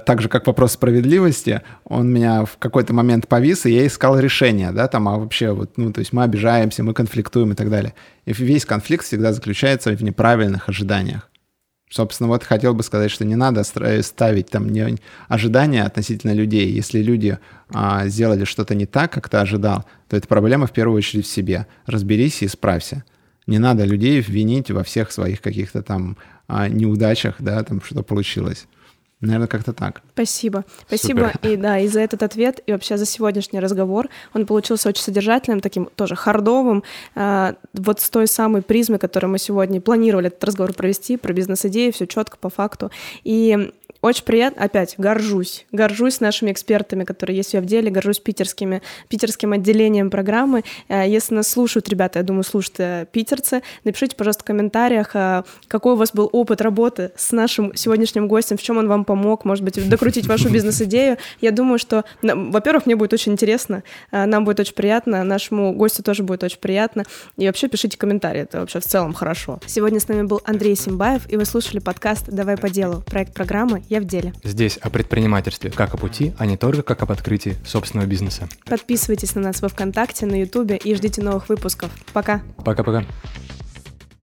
так же, как вопрос справедливости, он меня в какой-то момент повис, и я искал решение, да, там, а вообще вот, ну, то есть мы обижаемся, мы конфликтуем и так далее. И весь конфликт всегда заключается в неправильных ожиданиях. Собственно, вот хотел бы сказать, что не надо ставить там ожидания относительно людей. Если люди а, сделали что-то не так, как ты ожидал, то это проблема в первую очередь в себе. Разберись и исправься. Не надо людей винить во всех своих каких-то там а, неудачах, да, там что получилось. Наверное, как-то так. Спасибо. Спасибо. Супер. И да, и за этот ответ, и вообще за сегодняшний разговор. Он получился очень содержательным, таким тоже хардовым. А, вот с той самой призмы, которую мы сегодня планировали этот разговор провести, про бизнес-идеи, все четко по факту. И очень приятно, опять, горжусь. Горжусь нашими экспертами, которые есть в деле, горжусь питерскими, питерским отделением программы. Э, если нас слушают ребята, я думаю, слушают э, питерцы, напишите, пожалуйста, в комментариях, э, какой у вас был опыт работы с нашим сегодняшним гостем, в чем он вам помог, может быть, докрутить вашу бизнес-идею. Я думаю, что, во-первых, мне будет очень интересно, нам будет очень приятно, нашему гостю тоже будет очень приятно. И вообще пишите комментарии, это вообще в целом хорошо. Сегодня с нами был Андрей Симбаев, и вы слушали подкаст «Давай по делу», проект программы я в деле. Здесь о предпринимательстве как о пути, а не только как об открытии собственного бизнеса. Подписывайтесь на нас во Вконтакте, на Ютубе и ждите новых выпусков. Пока. Пока-пока.